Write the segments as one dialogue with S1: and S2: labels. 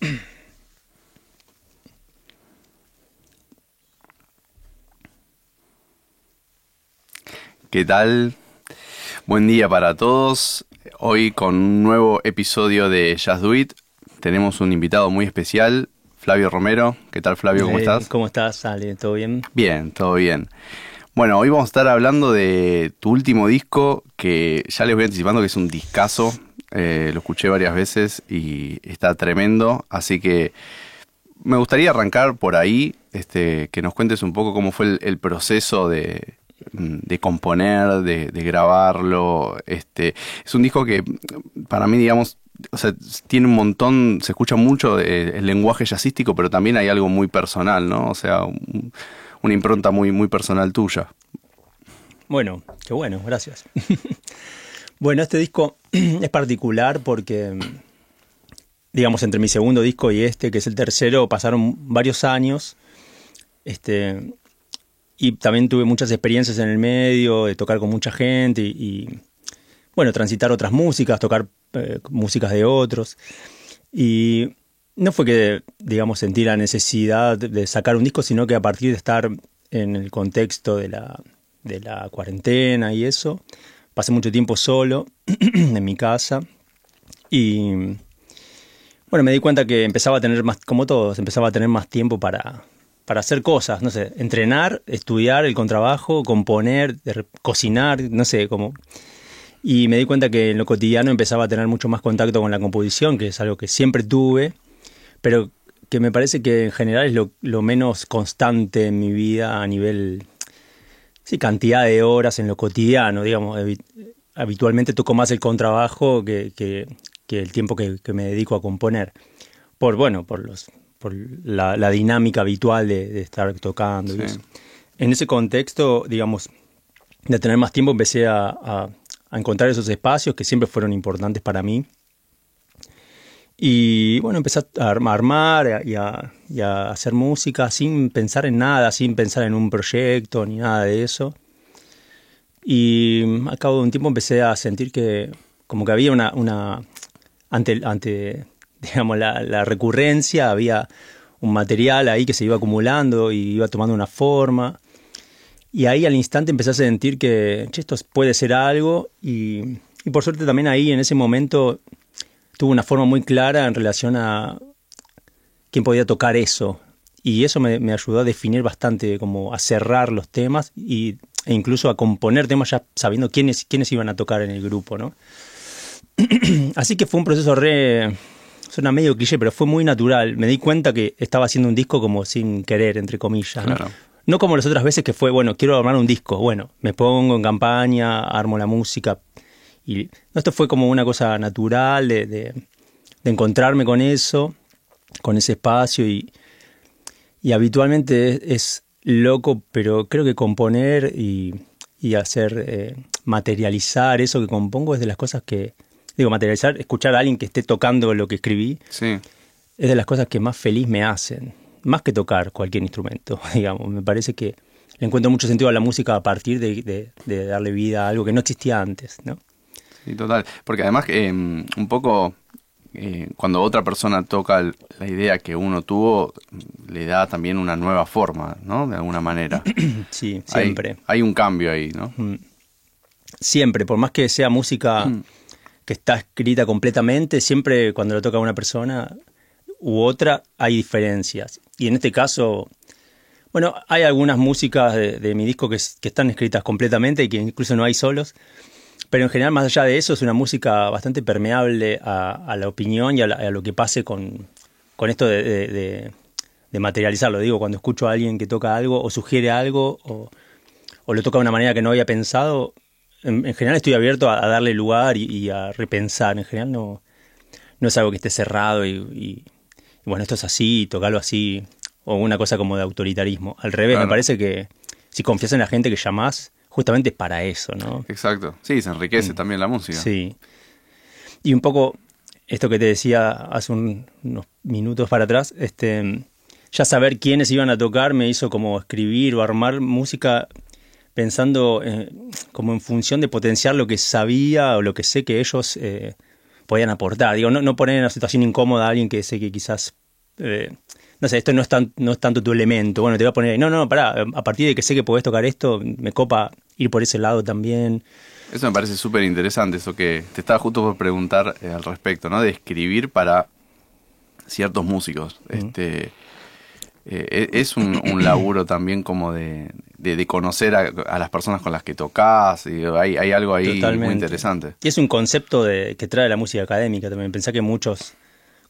S1: ¿Qué tal? Buen día para todos. Hoy con un nuevo episodio de Jazz Do It. Tenemos un invitado muy especial, Flavio Romero. ¿Qué tal Flavio? ¿Cómo
S2: Eh,
S1: estás?
S2: ¿Cómo estás, Ale? ¿Todo bien?
S1: Bien, todo bien. Bueno, hoy vamos a estar hablando de tu último disco, que ya les voy anticipando que es un discazo. Eh, lo escuché varias veces y está tremendo. Así que me gustaría arrancar por ahí, este, que nos cuentes un poco cómo fue el, proceso de, de componer, de, grabarlo. Este, es un disco que para mí, digamos, tiene un montón, se escucha mucho de- el lenguaje jazzístico, pero también hay algo muy personal, ¿no? O sea, un- una impronta muy, muy personal tuya.
S2: Bueno, qué bueno, gracias. bueno, este disco es particular porque, digamos, entre mi segundo disco y este, que es el tercero, pasaron varios años. Este, y también tuve muchas experiencias en el medio, de tocar con mucha gente y, y, bueno, transitar otras músicas, tocar eh, músicas de otros. Y no fue que, digamos, sentí la necesidad de sacar un disco, sino que a partir de estar en el contexto de la, de la cuarentena y eso, pasé mucho tiempo solo en mi casa y bueno, me di cuenta que empezaba a tener más, como todos, empezaba a tener más tiempo para, para hacer cosas, no sé, entrenar, estudiar el contrabajo, componer, cocinar, no sé, como... Y me di cuenta que en lo cotidiano empezaba a tener mucho más contacto con la composición, que es algo que siempre tuve, pero que me parece que en general es lo, lo menos constante en mi vida a nivel, sí, cantidad de horas en lo cotidiano, digamos. Habi- Habitualmente toco más el contrabajo que, que- que el tiempo que, que me dedico a componer. Por, bueno, por, los, por la, la dinámica habitual de, de estar tocando y
S1: Sí.
S2: eso. En ese contexto, digamos, de tener más tiempo empecé a, a- a encontrar esos espacios que siempre fueron importantes para mí. Y bueno, empecé a arm- a armar y a, hacer música sin pensar en nada, sin pensar en un proyecto ni nada de eso. Y al cabo de un tiempo empecé a sentir que como que había una, una ante, ante digamos, la, la recurrencia, había un material ahí que se iba acumulando y iba tomando una forma. Y ahí al instante empecé a sentir que "Che, esto puede ser algo y, y por suerte también ahí en ese momento tuve una forma muy clara en relación a quién podía tocar eso. Y eso me, me ayudó a definir bastante, como a cerrar los temas y, e incluso a componer temas ya sabiendo quiénes, quiénes iban a tocar en el grupo, ¿no? Así que fue un proceso re... Suena medio cliché, pero fue muy natural. Me di cuenta que estaba haciendo un disco como sin querer, entre comillas, ¿no?
S1: Claro.
S2: No como las otras veces que fue, bueno, quiero armar un disco. Bueno, me pongo en campaña, armo la música. Y no, esto fue como una cosa natural de, de- de encontrarme con eso, con ese espacio. Y, y habitualmente es, es loco, pero creo que componer y, y hacer, eh, materializar eso que compongo es de las cosas que, digo, materializar, escuchar a alguien que esté tocando lo que escribí,
S1: Sí,
S2: es de las cosas que más feliz me hacen, más que tocar cualquier instrumento, digamos. Me parece que le encuentro mucho sentido a la música a partir de, de- de darle vida a algo que no existía antes, ¿no?
S1: Sí, total. Porque además, eh, un poco, eh, cuando otra persona toca la idea que uno tuvo, le da también una nueva forma, ¿no? De alguna manera.
S2: Sí, siempre.
S1: Hay, un cambio ahí, ¿no?
S2: Siempre, por más que sea música
S1: Mm.
S2: que está escrita completamente, siempre cuando lo toca una persona u otra hay diferencias. Y en este caso, bueno, hay algunas músicas de, de mi disco que están escritas completamente y que incluso no hay solos, pero en general, más allá de eso, es una música bastante permeable a, a la opinión y a, la- a lo que pase con, con esto de, de- de- de materializarlo. Digo, cuando escucho a alguien que toca algo o sugiere algo o, o lo toca de una manera que no había pensado, en, en general estoy abierto a, a darle lugar y, y a repensar. En general no, no es algo que esté cerrado y, y- y bueno, esto es así, tocarlo así, o una cosa como de autoritarismo. Al revés,
S1: Claro.
S2: me parece que si confías en la gente que llamás, justamente para eso, ¿no?
S1: Exacto. Sí, se enriquece también la música.
S2: Mm. Sí. Y un poco esto que te decía hace un- unos minutos para atrás, este, ya saber quiénes iban a tocar me hizo como escribir o armar música pensando eh, como en función de potenciar lo que sabía o lo que sé que ellos eh, podían aportar. Digo, no, no poner en una situación incómoda a alguien que sé que quizás, eh, no sé, esto no es, tan, no es tanto tu elemento. Bueno, te voy a poner ahí, no, no, pará, a partir de que sé que podés tocar esto, me copa ir por ese lado también.
S1: Eso me parece súper interesante, eso que te estaba justo por preguntar eh, al respecto, ¿no? De escribir para ciertos músicos. Este eh, e, es un, laburo también como de, de, conocer a, las personas con las que tocas. Y hay, hay algo ahí muy interesante.
S2: Y es un concepto de, que trae la música académica también. Pensá que muchos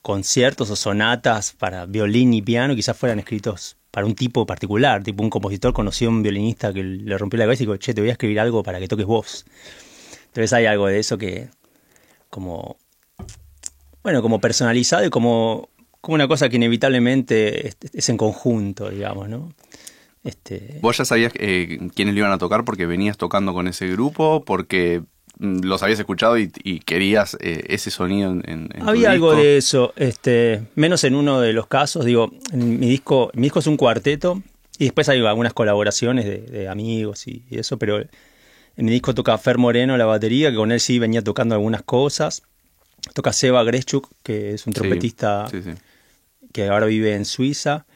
S2: conciertos o sonatas para violín y piano quizás fueran escritos para un tipo particular, tipo un compositor conoció a un violinista que le rompió la cabeza y dijo, che, te voy a escribir algo para que toques vos. Entonces hay algo de eso que como, bueno, como personalizado y como como una cosa que inevitablemente es, en conjunto, digamos, ¿no?
S1: Este... ¿Vos ya sabías eh, quiénes le iban a tocar porque venías tocando con ese grupo? Porque los habías escuchado y, querías eh, ese sonido en, en
S2: Había algo de eso, este, menos en uno de los casos. Digo, en mi disco, mi disco es un cuarteto y después hay algunas colaboraciones de, amigos y, eso, pero en mi disco toca Fer Moreno la batería, que con él sí venía tocando algunas cosas. Toca Seba Greschuk, que es un trompetista que ahora vive en Suiza.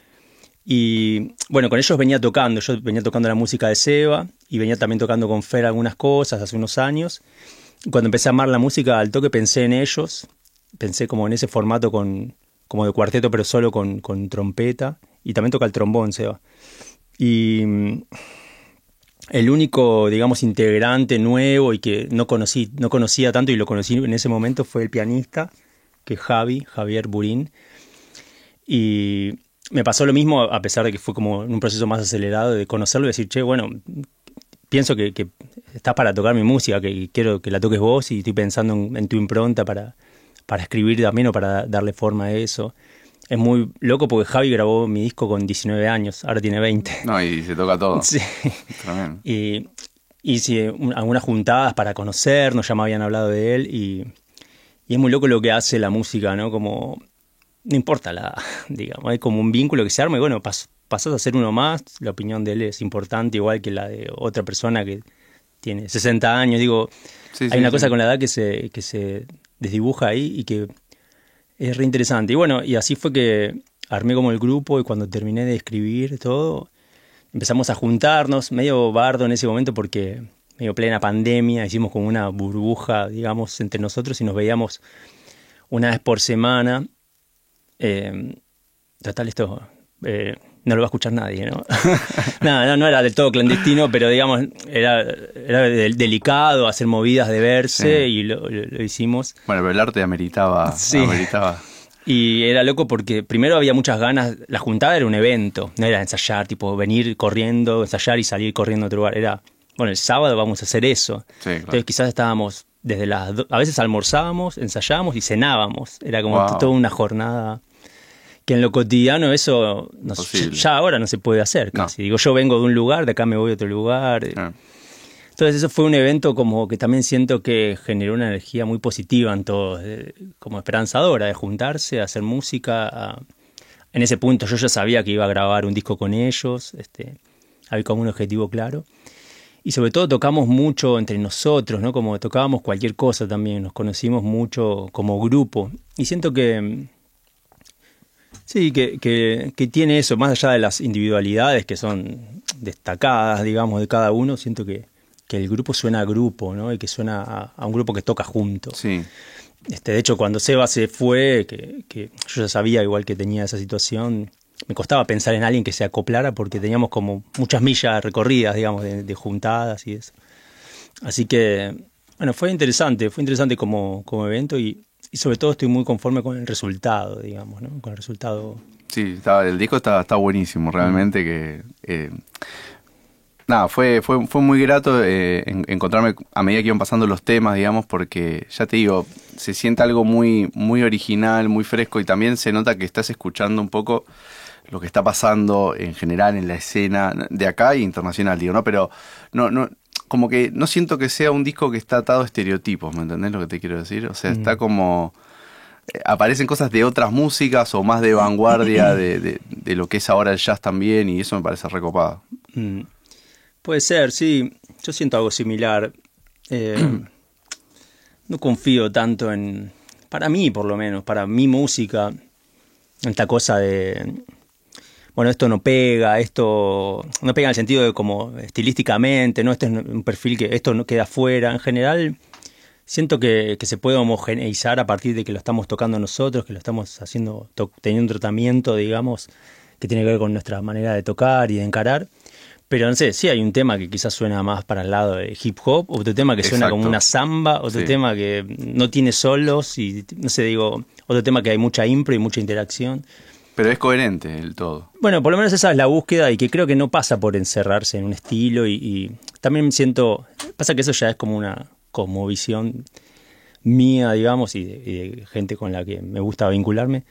S2: Y bueno, con ellos venía tocando, yo venía tocando la música de Seba y venía también tocando con Fer algunas cosas hace unos años. Cuando empecé a amar la música al toque pensé en ellos, pensé como en ese formato con, como de cuarteto pero solo con, con trompeta y también toca el trombón Seba. Y mm, el único, digamos, integrante nuevo y que no conocí, no conocía tanto y lo conocí en ese momento fue el pianista, que es Javi, Javier Burín, y me pasó lo mismo, a pesar de que fue como un proceso más acelerado de conocerlo y decir, che, bueno, pienso que, estás para tocar mi música, que quiero que la toques vos y estoy pensando en, tu impronta para, para escribir también o para darle forma a eso. Es muy loco porque Javi grabó mi disco con 19 años, ahora tiene 20.
S1: No, y se toca todo.
S2: Sí. Y hice algunas juntadas para conocernos, ya me habían hablado de él y, y es muy loco lo que hace la música, ¿no? Como no importa la, digamos, hay como un vínculo que se arma y bueno, pas, pasas a ser uno más, la opinión de él es importante igual que la de otra persona que tiene 60 años, digo, hay una cosa con la edad que se, que se desdibuja ahí y que es re interesante. Y bueno, y así fue que armé como el grupo y cuando terminé de escribir todo, empezamos a juntarnos, medio bardo en ese momento porque medio plena pandemia, hicimos como una burbuja, digamos, entre nosotros y nos veíamos una vez por semana eh, total, esto eh, no lo va a escuchar nadie, ¿no? no, no, era del todo clandestino, pero digamos, era, era delicado hacer movidas de verse y lo, hicimos.
S1: Bueno, pero el arte ameritaba. Sí. ameritaba.
S2: Y era loco porque primero había muchas ganas, la juntada era un evento, no era ensayar, tipo venir corriendo, ensayar y salir corriendo a otro lugar, era, bueno, el sábado vamos a hacer eso. Entonces quizás estábamos desde las, a veces almorzábamos, ensayábamos y cenábamos, era como toda una jornada que en lo cotidiano eso ya ahora no se puede hacer casi. Digo, yo vengo de un lugar, de acá me voy a otro lugar. Ah. Entonces eso fue un evento como que también siento que generó una energía muy positiva en todos, como esperanzadora de juntarse, hacer música. en ese punto yo ya sabía que iba a grabar un disco con ellos, este, había como un objetivo claro. Y sobre todo tocamos mucho entre nosotros, ¿no? Como tocábamos cualquier cosa también, nos conocimos mucho como grupo. Y siento que Sí, que, que, tiene eso, más allá de las individualidades que son destacadas, digamos, de cada uno, siento que, que el grupo suena a grupo, ¿no? Y que suena a, un grupo que toca junto.
S1: Sí.
S2: Este, de hecho, cuando Seba se fue, que, que yo ya sabía igual que tenía esa situación, me costaba pensar en alguien que se acoplara porque teníamos como muchas millas recorridas, digamos, de, de juntadas y eso. Así que, bueno, fue interesante, fue interesante como, como evento y, y sobre todo estoy muy conforme con el resultado, digamos, ¿no? Con el resultado.
S1: Sí, estaba, el disco está, está buenísimo, realmente que... Eh, nada, fue, fue, fue muy grato eh, encontrarme a medida que iban pasando los temas, digamos, porque ya te digo, se siente algo muy, muy original, muy fresco y también se nota que estás escuchando un poco lo que está pasando en general en la escena de acá e internacional, digo, ¿no? Pero no, no, como que no siento que sea un disco que está atado a estereotipos, ¿me entendés lo que te quiero decir? O sea, está mm. como... Eh, aparecen cosas de otras músicas o más de vanguardia de, lo que es ahora el jazz también y eso me parece recopado. Mm.
S2: Puede ser, sí. Yo siento algo similar. Eh, no confío tanto en, para mí por lo menos, para mi música, esta cosa de, bueno, esto no pega, esto no pega en el sentido de como estilísticamente, no, este es un perfil que esto no queda fuera. En general, siento que, se puede homogeneizar a partir de que lo estamos tocando nosotros, que lo estamos haciendo, teniendo un tratamiento, digamos, que tiene que ver con nuestra manera de tocar y de encarar. Pero no sé, sí hay un tema que quizás suena más para el lado de hip hop, otro tema que suena como una samba, otro tema que no tiene solos y no sé, digo, otro tema que hay mucha impro y mucha interacción.
S1: Pero es coherente el todo.
S2: Bueno, por lo menos esa es la búsqueda y que creo que no pasa por encerrarse en un estilo y, también siento, pasa que eso ya es como una visión mía, digamos, y de gente con la que me gusta vincularme.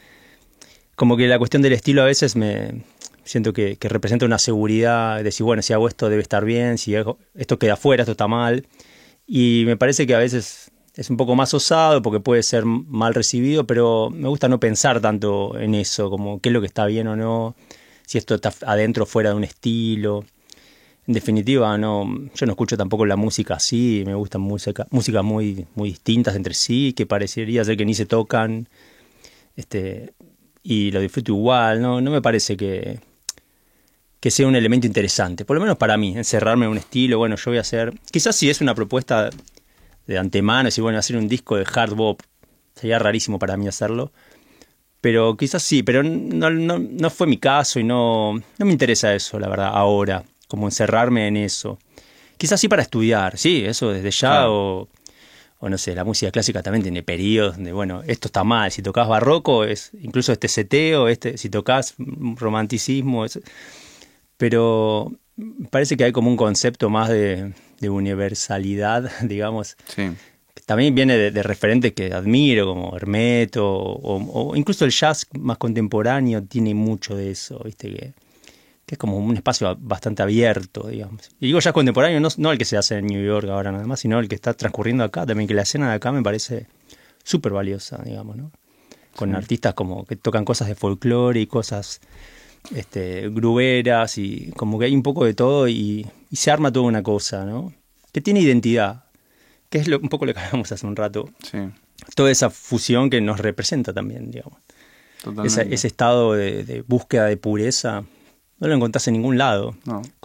S2: Como que la cuestión del estilo a veces me, siento que, representa una seguridad de decir, bueno, si hago esto debe estar bien, si esto queda fuera, esto está mal. Y me parece que a veces es un poco más osado porque puede ser mal recibido, pero me gusta no pensar tanto en eso, como qué es lo que está bien o no, si esto está adentro o fuera de un estilo. En definitiva, no, yo no escucho tampoco la música así, me gustan música, músicas muy, muy distintas entre sí, que parecería ser que ni se tocan, este, y lo disfruto igual, no, no me parece que, que sea un elemento interesante, por lo menos para mí, encerrarme en un estilo, bueno, yo voy a hacer, quizás si es una propuesta de antemano, si bueno, hacer un disco de hard bop, sería rarísimo para mí hacerlo, pero quizás sí, pero no, no, no fue mi caso y no, no me interesa eso, la verdad, ahora, como encerrarme en eso. Quizás sí para estudiar, sí, eso desde ya, o, o no sé, la música clásica también tiene periodos donde, bueno, esto está mal, si tocas barroco, es incluso este seteo, este, si tocas romanticismo, es, pero parece que hay como un concepto más de, universalidad, digamos. Sí. También viene de, referentes que admiro, como Hermeto, o, incluso el jazz más contemporáneo tiene mucho de eso, ¿viste? Que, es como un espacio bastante abierto, digamos. Y digo jazz contemporáneo, no, el que se hace en New York ahora nada más, sino el que está transcurriendo acá, también que la escena de acá me parece súper valiosa, digamos, ¿no? Con artistas como que tocan cosas de folclore y cosas este, gruberas y como que hay un poco de todo y, se arma toda una cosa, ¿no? Que tiene identidad, que es lo, un poco lo que hablamos hace un rato. Sí. Toda esa fusión que nos representa también, digamos. ese estado de, búsqueda de pureza no lo encontrás en ningún lado.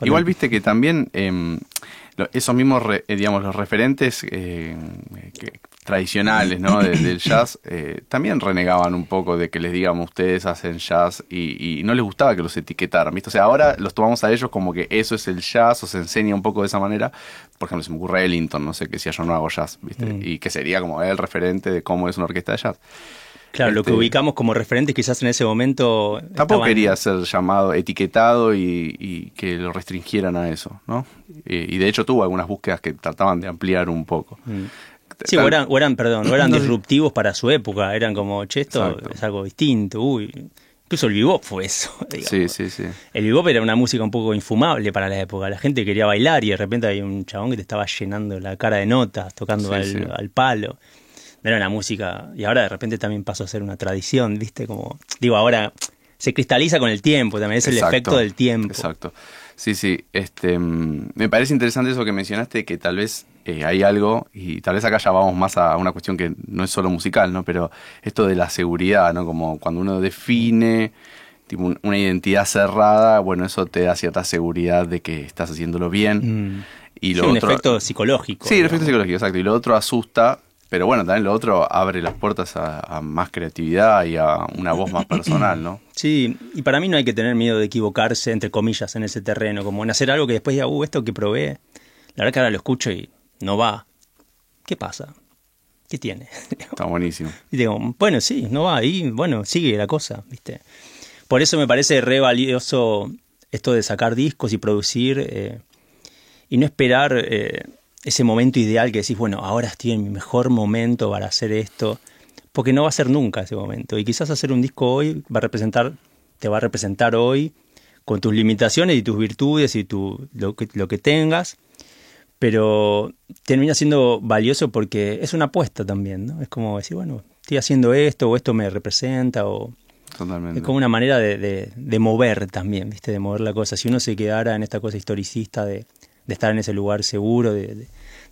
S1: Igual viste que también em, esos mismos, eh, digamos, los referentes eh, que, tradicionales ¿no? del jazz eh, también renegaban un poco de que les digamos ustedes hacen jazz y, no les gustaba que los etiquetaran, ¿viste? O sea, ahora los tomamos a ellos como que eso es el jazz o se enseña un poco de esa manera. Por ejemplo, se me ocurre Ellington, no sé, que si yo no hago jazz, ¿viste? Mm. Y que sería como el referente de cómo es una orquesta de jazz.
S2: Claro, lo que este, ubicamos como referente quizás en ese momento...
S1: Tampoco quería ser llamado, etiquetado y, que lo restringieran a eso, ¿no? Y, de hecho tuvo algunas búsquedas que trataban de ampliar un poco. Mm.
S2: Sí, o eran, eran, perdón, eran disruptivos para su época, eran como, che, esto es algo distinto, uy. Incluso el bebop fue eso.
S1: Sí, sí, sí.
S2: El bebop era una música un poco infumable para la época. La gente quería bailar y de repente hay un chabón que te estaba llenando la cara de notas, tocando al, palo. No era una música. Y ahora de repente también pasó a ser una tradición, ¿viste? Como, digo, ahora se cristaliza con el tiempo, también es el efecto del tiempo.
S1: Exacto. Sí, sí. Este, mm, me parece interesante eso que mencionaste, que tal vez eh, hay algo, y tal vez acá ya vamos más a una cuestión que no es solo musical, ¿no? Pero esto de la seguridad, ¿no? Como cuando uno define tipo, una identidad cerrada, bueno, eso te da cierta seguridad de que estás haciéndolo bien.
S2: Mm. Y lo un efecto psicológico.
S1: Sí, un efecto psicológico, exacto. Y lo otro asusta, pero bueno, también lo otro abre las puertas a, más creatividad y a una voz más personal, ¿no?
S2: Sí, y para mí no hay que tener miedo de equivocarse, entre comillas, en ese terreno, como en hacer algo que después diga, uh, esto que probé, la verdad que ahora lo escucho y no va. ¿Qué pasa? ¿Qué tiene?
S1: Está buenísimo.
S2: Y digo, bueno, sí, no va, y bueno, sigue la cosa, ¿viste? Por eso me parece re valioso esto de sacar discos y producir eh, y no esperar eh, ese momento ideal que decís, bueno, ahora estoy en mi mejor momento para hacer esto, porque no va a ser nunca ese momento. Y quizás hacer un disco hoy va a representar, te va a representar hoy con tus limitaciones y tus virtudes y tu, lo, que, lo que tengas, pero termina siendo valioso porque es una apuesta también, ¿no? Es como decir, bueno, estoy haciendo esto o esto me representa o... Es como una manera de, de, mover también, ¿viste? De mover la cosa. Si uno se quedara en esta cosa historicista de, de estar en ese lugar seguro, de,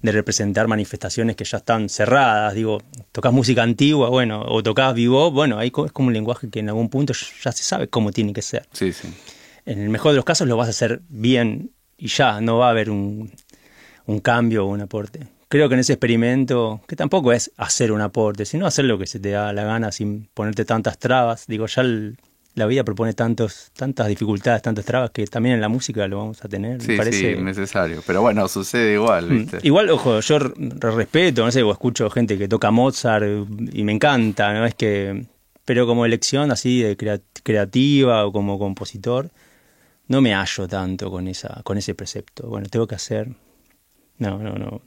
S2: de representar manifestaciones que ya están cerradas. Digo, tocas música antigua, bueno, o tocas vivo, bueno, ahí es como un lenguaje que en algún punto ya se sabe cómo tiene que ser.
S1: Sí, sí.
S2: En el mejor de los casos lo vas a hacer bien y ya, no va a haber un, un cambio o un aporte. Creo que en ese experimento, que tampoco es hacer un aporte, sino hacer lo que se te da la gana sin ponerte tantas trabas, digo, ya el, la vida propone tantos, tantas dificultades, tantas trabas que también en la música lo vamos a tener.
S1: Sí, parece... sí, necesario. Pero bueno, sucede igual, mm, ¿viste?
S2: Igual, ojo, yo respeto, no sé, o escucho gente que toca Mozart y me encanta, ¿no? Es que. Pero como elección así de creativa o como compositor, no me hallo tanto con esa, con ese precepto. Bueno, tengo que hacer. No, no, no.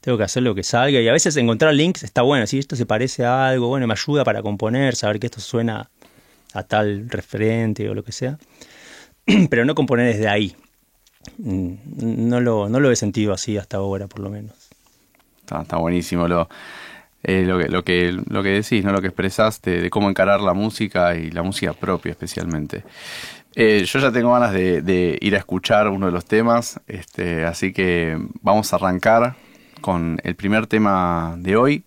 S2: Tengo que hacer lo que salga. Y a veces encontrar links está bueno. Si esto se parece a algo, bueno, me ayuda para componer, saber que esto suena a tal referente o lo que sea, pero no componer desde ahí. Mm, no lo, no lo he sentido así hasta ahora, por lo menos.
S1: Está, buenísimo lo, eh, lo, que, lo, que, lo que decís, ¿no? lo que expresaste de cómo encarar la música y la música propia especialmente. Eh, yo ya tengo ganas de, ir a escuchar uno de los temas, este, así que vamos a arrancar con el primer tema de hoy.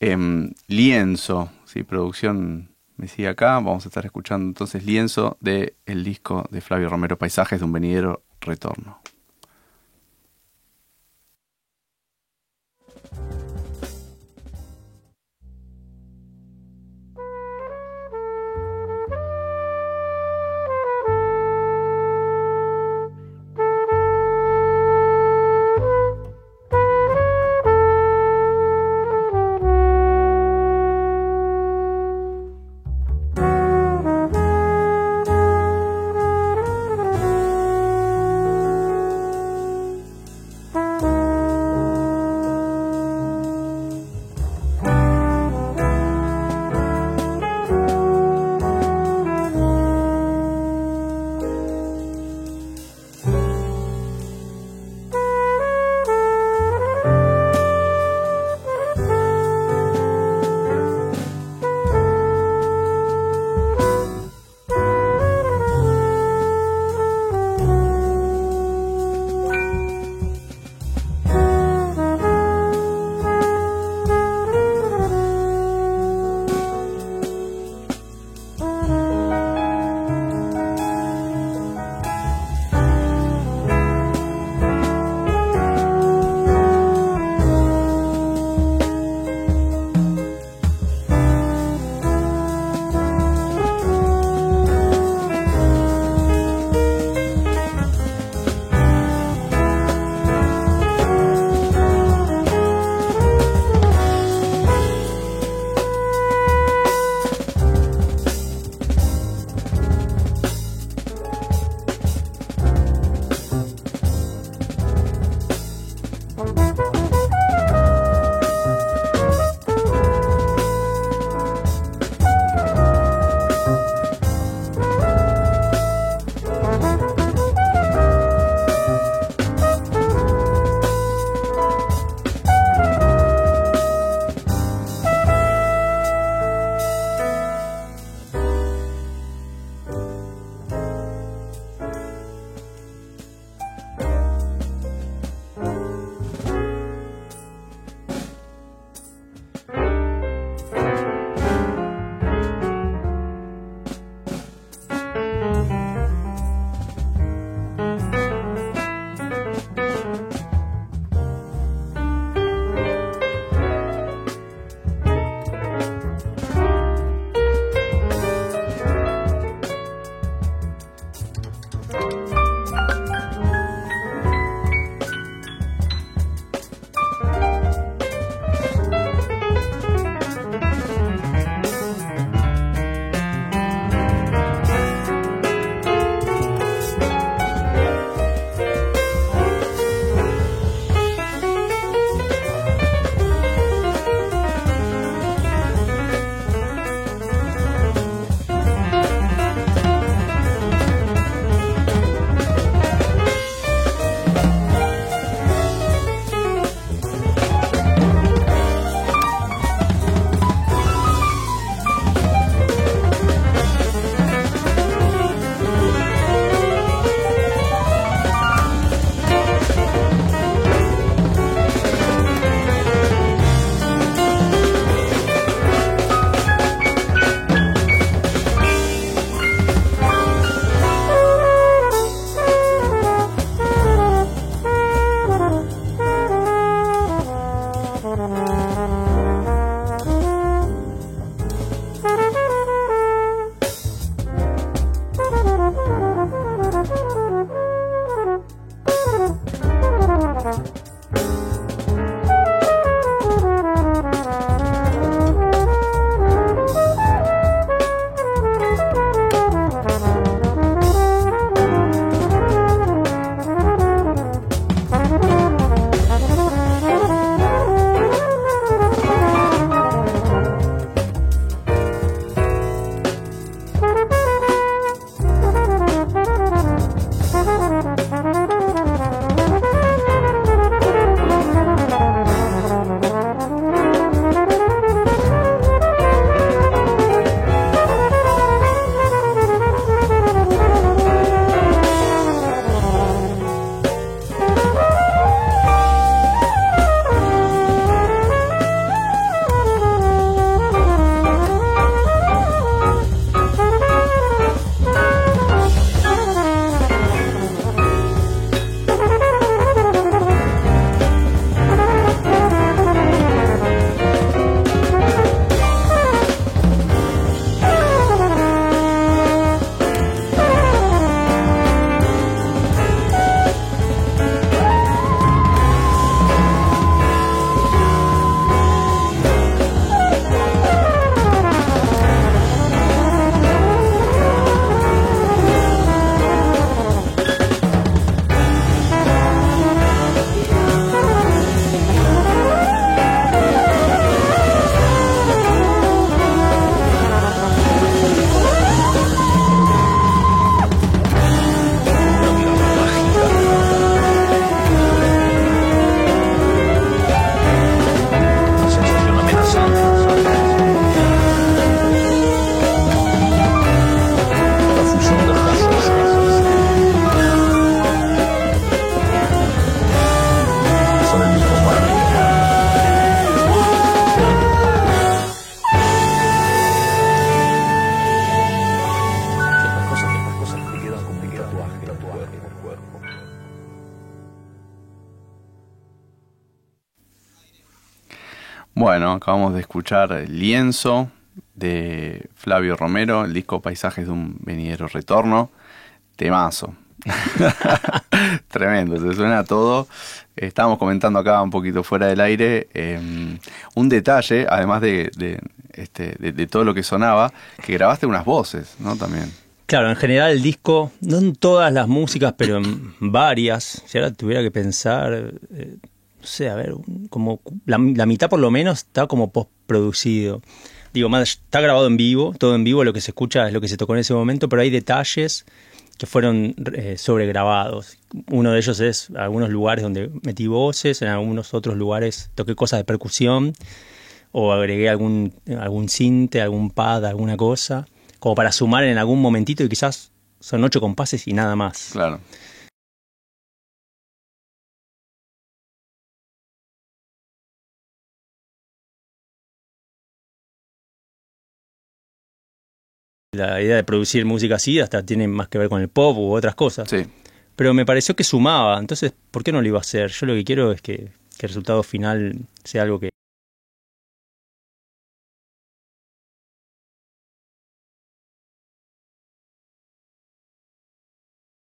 S1: Em, lienzo, ¿sí? producción me sigue acá. Vamos a estar escuchando entonces Lienzo del el disco de Flavio Romero, Paisajes de un venidero retorno. De escuchar Lienzo de Flavio Romero, el disco Paisajes de un venidero retorno. Temazo. Tremendo, se suena todo. Estábamos comentando acá un poquito fuera del aire em, un detalle, además de, este, de, todo lo que sonaba, que grabaste unas voces, ¿no? También.
S2: Claro, en general el disco, no en todas las músicas, pero en varias, si ahora tuviera que pensar, eh, no sé, a ver, como la, mitad por lo menos está como postproducido. Digo, más, está grabado en vivo, todo en vivo, lo que se escucha es lo que se tocó en ese momento, pero hay detalles que fueron eh, sobregrabados. Uno de ellos es algunos lugares donde metí voces, en algunos otros lugares toqué cosas de percusión o agregué algún, algún cinte, algún pad, alguna cosa, como para sumar en algún momentito y quizás son ocho compases y nada más.
S1: Claro.
S2: La idea de producir música así hasta tiene más que ver con el pop u otras cosas.
S1: Sí.
S2: Pero me pareció que sumaba, entonces, ¿por qué no lo iba a hacer? Yo lo que quiero es que, que el resultado final sea algo que,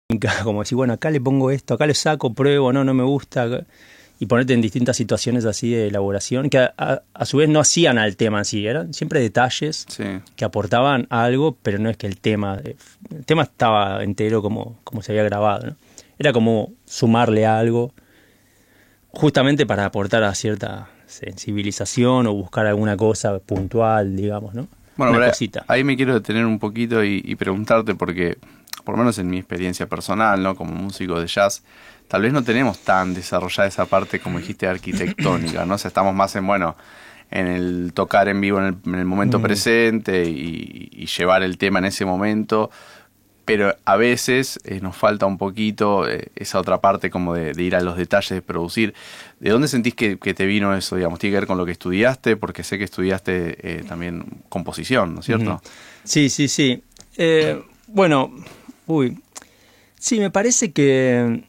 S2: como decir, bueno, acá le pongo esto, acá le saco, pruebo, no, no me gusta y ponerte en distintas situaciones así de elaboración que a, su vez no hacían al tema en sí, eran siempre detalles que aportaban algo, pero no es que el tema, eh, el tema estaba entero como, como se había grabado, era como sumarle algo justamente para aportar a cierta sensibilización o buscar alguna cosa puntual, digamos, ¿no?
S1: Bueno, ahí me quiero detener un poquito y, y preguntarte porque, por lo menos en mi experiencia personal, ¿no? Como músico de jazz, tal vez no tenemos tan desarrollada esa parte, como dijiste, arquitectónica, ¿no? O sea, estamos más en, bueno, en el tocar en vivo en el, momento mm. presente y, llevar el tema en ese momento, pero a veces eh, nos falta un poquito eh, esa otra parte como de, ir a los detalles de producir. ¿De dónde sentís que, te vino eso, digamos? ¿Tiene que ver con lo que estudiaste? Porque sé que estudiaste eh, también composición, ¿no es cierto?
S2: Sí, sí, sí. bueno, uy, sí, me parece que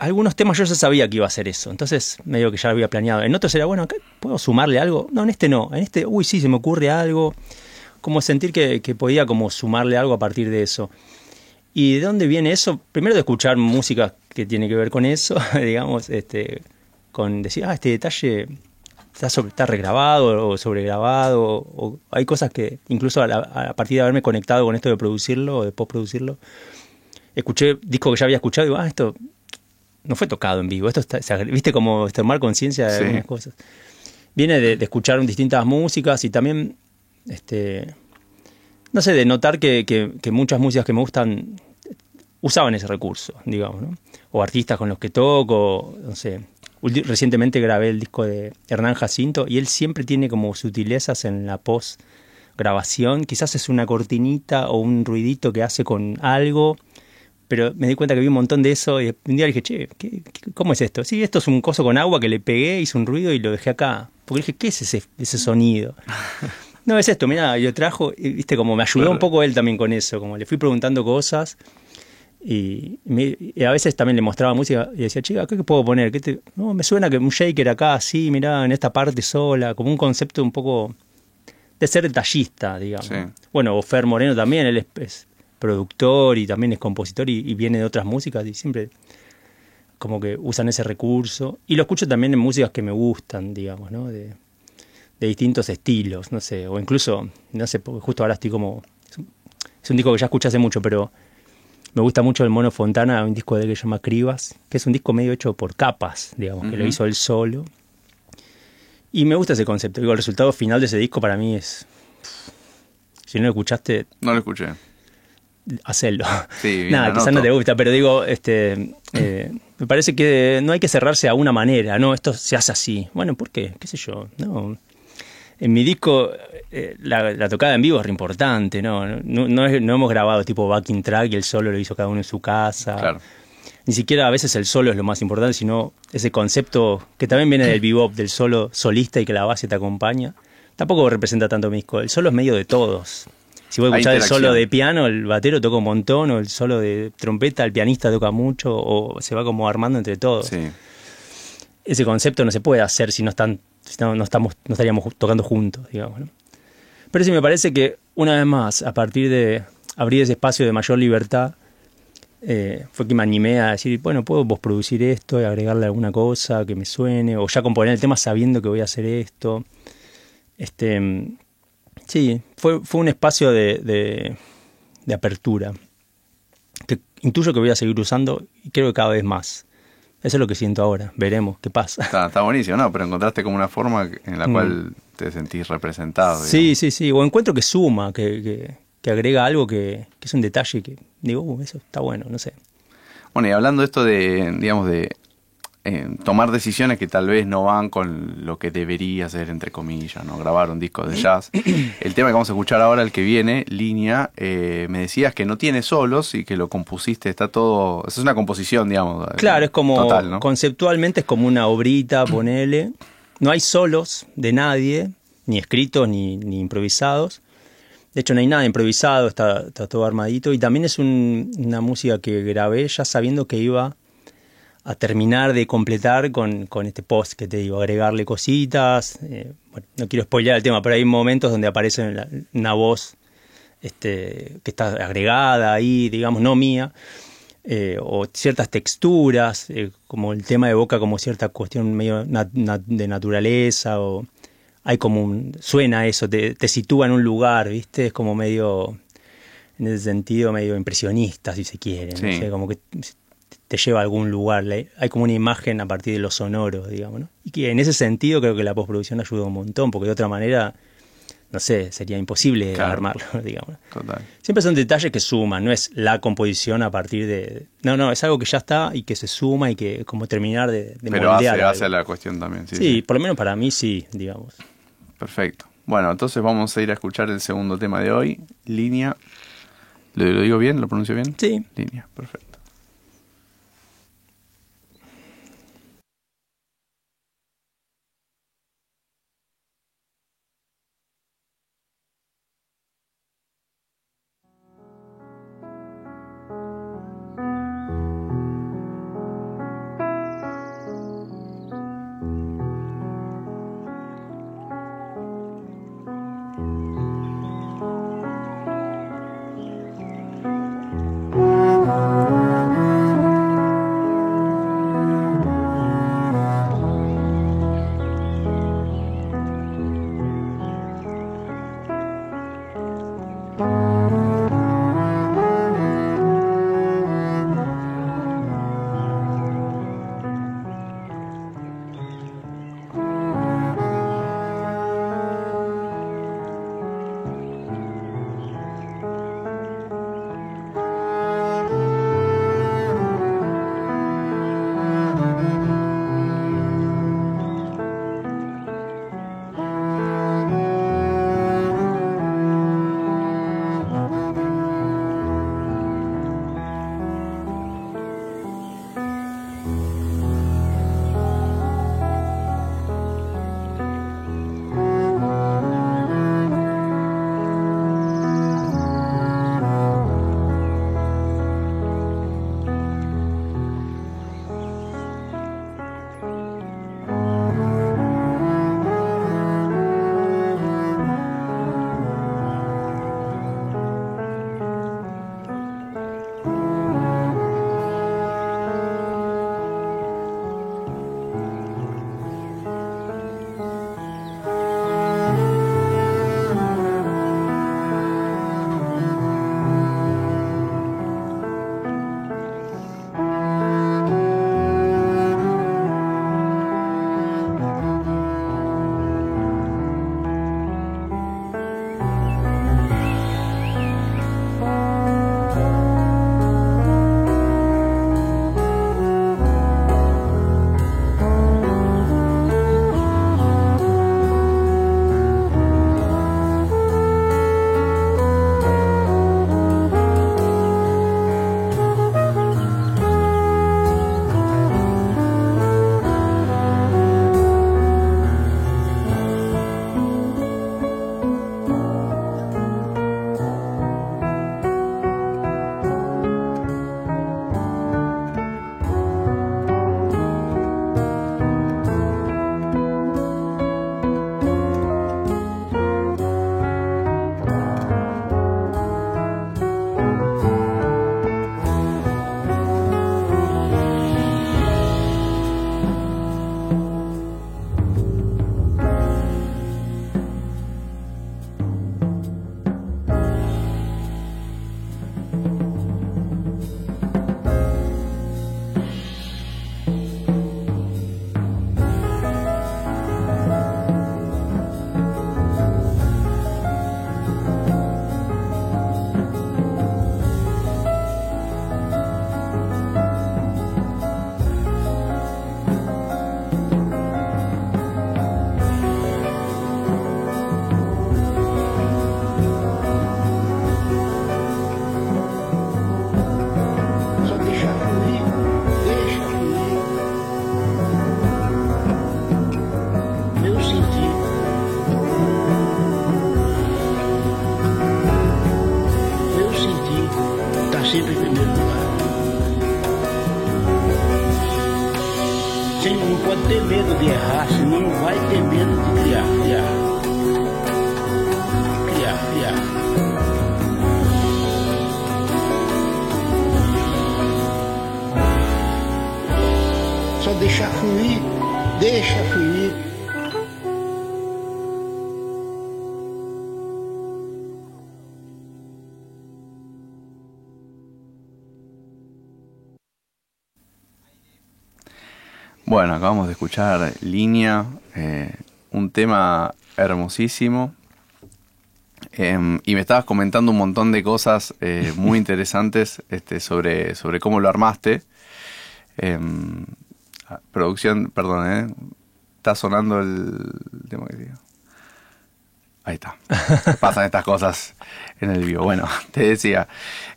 S2: algunos temas yo ya sabía que iba a ser eso, entonces medio que ya lo había planeado. En otros era, bueno, ¿puedo sumarle algo? No, en este no, en este, uy, sí, se me ocurre algo, como sentir que, podía como sumarle algo a partir de eso. ¿Y de dónde viene eso? Primero de escuchar música que tiene que ver con eso, digamos, este, con decir, ah, este detalle está, sobre, está regrabado o sobregrabado, o hay cosas que incluso a, a, partir de haberme conectado con esto de producirlo o de postproducirlo, escuché discos que ya había escuchado y digo, ah, esto no fue tocado en vivo. Esto está, viste como tomar conciencia de algunas cosas. Viene de, escuchar distintas músicas y también, este, no sé, de notar que, muchas músicas que me gustan usaban ese recurso, digamos, ¿no? O artistas con los que toco, no sé. Recientemente grabé el disco de Hernán Jacinto y él siempre tiene como sutilezas en la post grabación. Quizás es una cortinita o un ruidito que hace con algo pero me di cuenta que vi un montón de eso y un día dije, che, cómo es esto? Sí, esto es un coso con agua que le pegué, hice un ruido y lo dejé acá. Porque dije, ¿qué es ese, ese sonido? no, es esto, mira, yo trajo, y, viste, como me ayudó un poco él también con eso, como le fui preguntando cosas y, a veces también le mostraba música y decía, chica, ¿qué puedo poner? ¿Qué No, me suena que un shaker acá, así, mira, en esta parte sola, como un concepto un poco de ser detallista, digamos. Bueno, o Fer Moreno también, él es productor y también es compositor y, viene de otras músicas y siempre como que usan ese recurso. Y lo escucho también en músicas que me gustan, digamos, ¿no? De, distintos estilos, no sé, o incluso, no sé, porque justo ahora estoy como... Es un, disco que ya escuché hace mucho, pero me gusta mucho el Mono Fontana, un disco de él que se llama Cribas, que es un disco medio hecho por capas, digamos, que lo hizo él solo. Y me gusta ese concepto. Digo, el resultado final de ese disco para mí es... Si no lo escuchaste...
S1: No lo escuché
S2: hacerlo. Nada, quizás no te gusta, pero digo, este, eh, me parece que no hay que cerrarse a una manera, no, esto se hace así. Bueno, ¿por qué? ¿Qué sé yo? No. En mi disco, eh, la, tocada en vivo es re importante, ¿no? No, no, hemos grabado tipo backing track y el solo lo hizo cada uno en su casa. Ni siquiera a veces el solo es lo más importante, sino ese concepto que también viene del bebop, del solo solista y que la base te acompaña. Tampoco representa tanto mi disco. El solo es medio de todos. Si vos escuchás el solo de piano, el batero toca un montón, o el solo de trompeta, el pianista toca mucho, o se va como armando entre todos. Ese concepto no se puede hacer si no están no, no, estamos, no estaríamos tocando juntos, digamos. ¿no? Pero sí me parece que, una vez más, a partir de abrir ese espacio de mayor libertad, eh, fue que me animé a decir, bueno, puedo vos producir esto y agregarle alguna cosa que me suene, o ya componer el tema sabiendo que voy a hacer esto. Este, sí, fue, fue un espacio de, de, apertura que intuyo que voy a seguir usando y creo que cada vez más. Eso es lo que siento ahora. Veremos qué pasa.
S1: Está, buenísimo, ¿no? Pero encontraste como una forma en la mm. cual te sentís representado.
S2: Sí, sí, sí. O encuentro que suma, que, que, agrega algo que, que, es un detalle que digo, uh, eso está bueno, no sé.
S1: Bueno, y hablando esto de, digamos, de eh, tomar decisiones que tal vez no van con lo que debería ser, entre comillas, ¿no? Grabar un disco de jazz. El tema que vamos a escuchar ahora, el que viene, Línea, eh, me decías que no tiene solos y que lo compusiste, está todo... Es una composición, digamos.
S2: Claro, es como... Conceptualmente es como una obrita, ponele. No hay solos de nadie, ni escritos ni, ni improvisados. De hecho, no hay nada improvisado, está, está todo armadito. Y también es una música que grabé ya sabiendo que iba a terminar de completar con, con, este post que te digo, agregarle cositas. Eh, bueno, no quiero spoilear el tema, pero hay momentos donde aparece una voz este, que está agregada ahí, digamos, no mía, eh, o ciertas texturas, eh, como el tema evoca como cierta cuestión medio de naturaleza, o hay como un, suena eso, te, te sitúa en un lugar, ¿viste? Es como medio, en ese sentido, medio impresionista, si se quiere, no como que te lleva a algún lugar. Hay como una imagen a partir de lo sonoro, digamos. ¿no? Y que en ese sentido creo que la postproducción ayuda un montón, porque de otra manera, no sé, sería imposible armarlo, digamos. Total. Siempre son detalles que suman, no es la composición a partir de... No, no, es algo que ya está y que se suma y que como terminar de, de
S1: Pero hace, hace, la cuestión también, sí,
S2: sí. por lo menos para mí sí, digamos.
S1: Perfecto. Bueno, entonces vamos a ir a escuchar el segundo tema de hoy, Línea. ¿Lo, digo bien? ¿Lo pronuncio bien?
S2: Sí.
S1: Línea, perfecto.
S3: Não vai ter
S1: acabamos de escuchar Línea, eh, un tema hermosísimo. Em, y me estabas comentando un montón de cosas eh, muy interesantes este, sobre, sobre cómo lo armaste. Em, ah, producción, perdón, ¿eh? está sonando el tema que digo. Ahí está. Pasan estas cosas en el vivo. Bueno, te decía.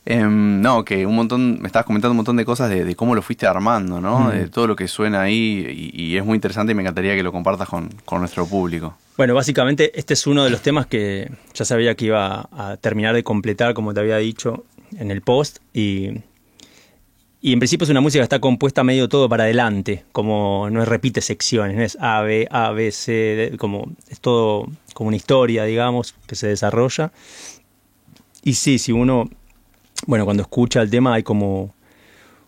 S1: Em, no, que un montón, me estabas comentando un montón de cosas de, cómo lo fuiste armando, ¿no? De todo lo que suena ahí y, es muy interesante y me encantaría que lo compartas con, nuestro público.
S2: Bueno, básicamente este es uno de los temas que ya sabía que iba a terminar de completar, como te había dicho en el post, y, y en principio es una música que está compuesta medio todo para adelante, como no repite secciones, no es A, B, A, B, C, como es todo como una historia, digamos, que se desarrolla. Y sí, si uno, bueno, cuando escucha el tema hay como,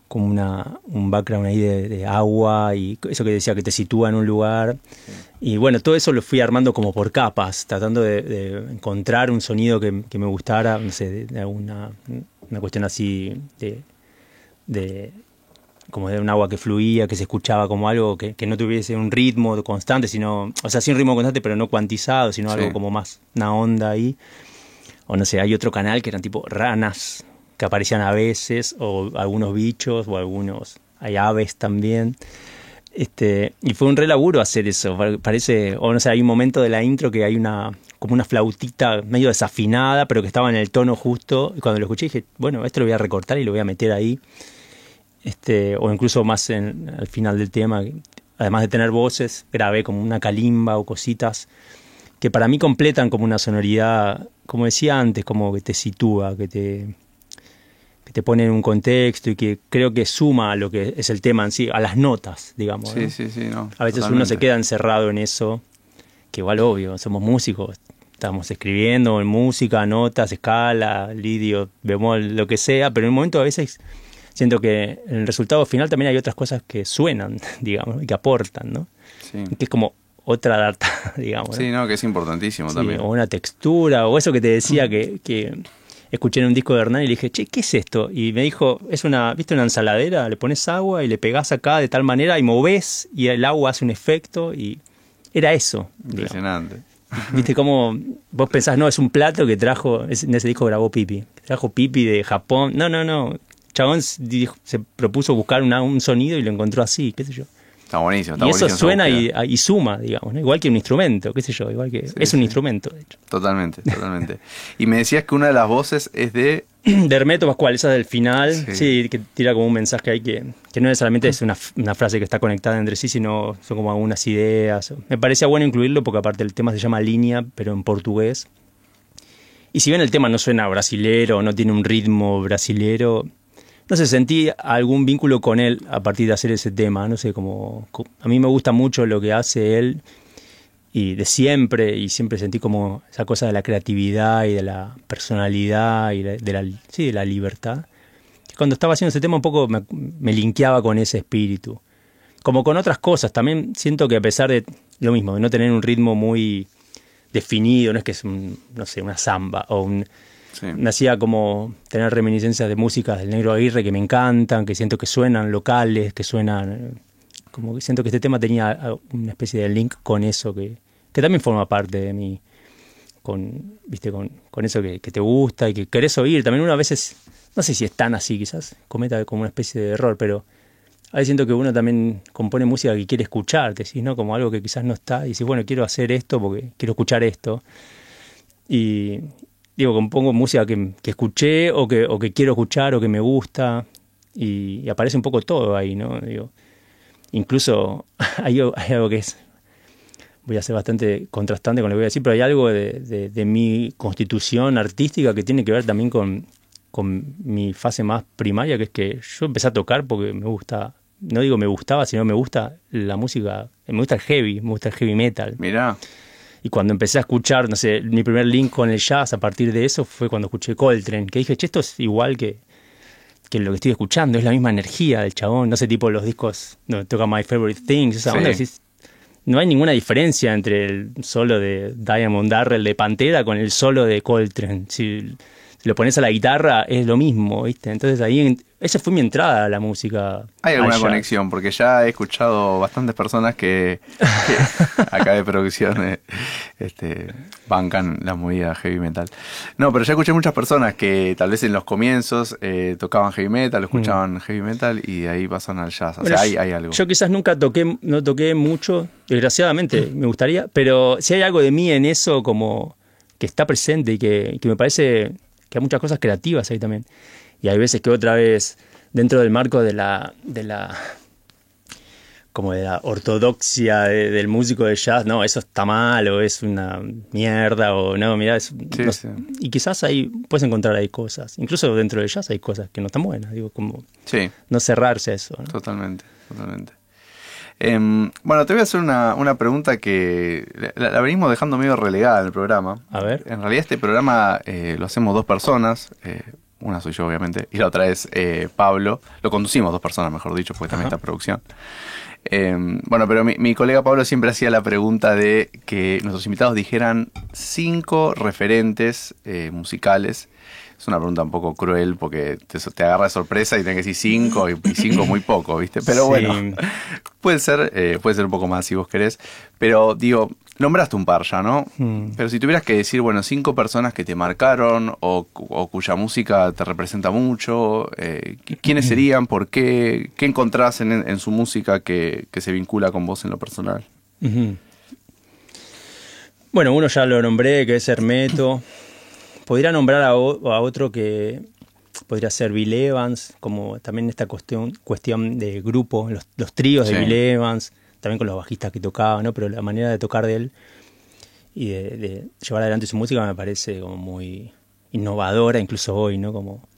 S2: como una, un background ahí de, agua y eso que decía que te sitúa en un lugar. Y bueno, todo eso lo fui armando como por capas, tratando de, encontrar un sonido que, me gustara, no sé, de, alguna una cuestión así de, de como de un agua que fluía, que se escuchaba como algo que, no tuviese un ritmo constante, sino, o sea, sí un ritmo constante, pero no cuantizado, sino algo como más una onda ahí. O no sé, hay otro canal que eran tipo ranas que aparecían a veces, o algunos bichos, o algunos, hay aves también. Este, y fue un relaburo hacer eso. Parece, o no sé, hay un momento de la intro que hay una, como una flautita medio desafinada, pero que estaba en el tono justo. Y cuando lo escuché dije, bueno, esto lo voy a recortar y lo voy a meter ahí este, o incluso más en, al final del tema, además de tener voces, grabé como una calimba o cositas que para mí completan como una sonoridad, como decía antes, como que te sitúa, que te, que te pone en un contexto y que creo que suma a lo que es el tema en sí, a las notas, digamos.
S1: Sí, sí, sí, no,
S2: a veces uno se queda encerrado en eso, que igual obvio, somos músicos, estamos escribiendo en música, notas, escala, lidio, bemol, lo que sea, pero en un momento a veces siento que en el resultado final también hay otras cosas que suenan, digamos, y que aportan, ¿no? Sí. Que es como otra data, digamos.
S1: Sí, no, que es importantísimo también.
S2: O una textura, o eso que te decía que, que escuché en un disco de Hernán y le dije, che, ¿qué es esto? Y me dijo, es una, ¿viste una ensaladera? Le pones agua y le pegás acá de tal manera y moves y el agua hace un efecto y era eso.
S1: Impresionante.
S2: Viste cómo vos pensás, no, es un plato que trajo, en ese disco grabó Pipi, trajo Pipi de Japón. No, no, no, chabón se propuso buscar un sonido y lo encontró así, qué sé yo.
S1: Está buenísimo. Está
S2: y eso suena y, suma, digamos, igual que un instrumento, qué sé yo, igual que es un instrumento, de hecho.
S1: Totalmente, totalmente. y me decías que una de las voces es de...
S2: De Hermeto Pascual, esa del final, sí. que tira como un mensaje ahí que, que no necesariamente es una, una, frase que está conectada entre sí, sino son como algunas ideas. Me parecía bueno incluirlo porque aparte el tema se llama línea, pero en portugués. Y si bien el tema no suena brasilero, no tiene un ritmo brasilero, no sé, sentí algún vínculo con él a partir de hacer ese tema, no sé, como a mí me gusta mucho lo que hace él y de siempre, y siempre sentí como esa cosa de la creatividad y de la personalidad y de la, sí, de la libertad. Cuando estaba haciendo ese tema un poco me, me linkeaba con ese espíritu. Como con otras cosas, también siento que a pesar de lo mismo, de no tener un ritmo muy definido, no es que es, no sé, una samba o un me hacía como tener reminiscencias de música del Negro Aguirre que me encantan, que siento que suenan locales, que suenan... Como que siento que este tema tenía una especie de link con eso que, que también forma parte de mí. Con, viste, con, con eso que, te gusta y que querés oír. También uno a veces, no sé si es tan así, quizás cometa como una especie de error, pero a veces siento que uno también compone música que quiere escuchar, decís, ¿no? Como algo que quizás no está, y dices, bueno, quiero hacer esto porque quiero escuchar esto. Y, digo, compongo música que, escuché o que, o que quiero escuchar o que me gusta y, aparece un poco todo ahí, ¿no? Digo, incluso hay, algo que es, voy a ser bastante contrastante con lo que voy a decir, pero hay algo de, mi constitución artística que tiene que ver también con, con mi fase más primaria, que es que yo empecé a tocar porque me gusta, no digo me gustaba, sino me gusta la música, me gusta el heavy, me gusta el heavy metal.
S1: Mirá.
S2: Y cuando empecé a escuchar, no sé, mi primer link con el jazz a partir de eso fue cuando escuché Coltrane, que dije, che, esto es igual que, que lo que estoy escuchando, es la misma energía del chabón, no sé, tipo los discos, no, toca My Favorite Things, esa
S1: Sí.
S2: onda, decís, no hay ninguna diferencia entre el solo de Diamond Darrell de Pantera con el solo de Coltrane. Si lo pones a la guitarra es lo mismo, ¿viste? Entonces ahí, esa fue mi entrada a la música.
S1: Hay
S2: al
S1: alguna conexión, porque ya he escuchado bastantes personas que, que acá de producción eh, este, bancan la movida heavy metal. No, pero ya escuché muchas personas que tal vez en los comienzos eh, tocaban heavy metal, escuchaban heavy metal y de ahí pasan al jazz. O
S2: Bueno,
S1: sea, hay, hay algo.
S2: Yo quizás nunca toqué, no toqué mucho, desgraciadamente, me gustaría, pero si hay algo de mí en eso como que está presente y que, que me parece que hay muchas cosas creativas ahí también. Y hay veces que otra vez, dentro del marco de la, de la como de la ortodoxia de- del músico de jazz, no, eso está mal o es una mierda o no, mira, es,
S1: Sí,
S2: no-
S1: sí.
S2: y quizás ahí puedes encontrar ahí cosas, incluso dentro del jazz hay cosas que no están buenas, digo, como
S1: Sí,
S2: no cerrarse a eso. ¿no?
S1: totalmente, totalmente. Em, bueno, te voy a hacer una, una pregunta que la, la venimos dejando medio relegada en el programa.
S2: A ver.
S1: En realidad este programa eh, lo hacemos dos personas. eh, una soy yo, obviamente, y la otra es eh, Pablo. Lo conducimos dos personas, mejor dicho, porque también
S2: Ajá.
S1: está producción. Em, bueno, pero mi, mi colega Pablo siempre hacía la pregunta de que nuestros invitados dijeran cinco referentes musicales. Es una pregunta un poco cruel porque te, te agarra de sorpresa y tenés que decir cinco y, y cinco muy poco, ¿viste? Pero
S2: Sí.
S1: bueno, puede ser, eh, puede ser un poco más si vos querés. Pero digo, nombraste un par ya, ¿no?
S2: Mm.
S1: Pero si tuvieras que decir, bueno, cinco personas que te marcaron o, cu- o cuya música te representa mucho, eh, ¿qui- ¿quiénes serían? ¿Por qué? ¿Qué encontrás en, en su música que, que se vincula con vos en lo personal?
S2: Bueno, uno ya lo nombré, que es Hermeto. Podría nombrar a, o- a otro que podría ser Bill Evans, como también esta cuestión, cuestión de grupo, los, los tríos de. Bill Evans, también con los bajistas que tocaba, ¿no? Pero la manera de tocar de él y de, de llevar adelante su música me parece como muy innovadora, incluso hoy, ¿no? Como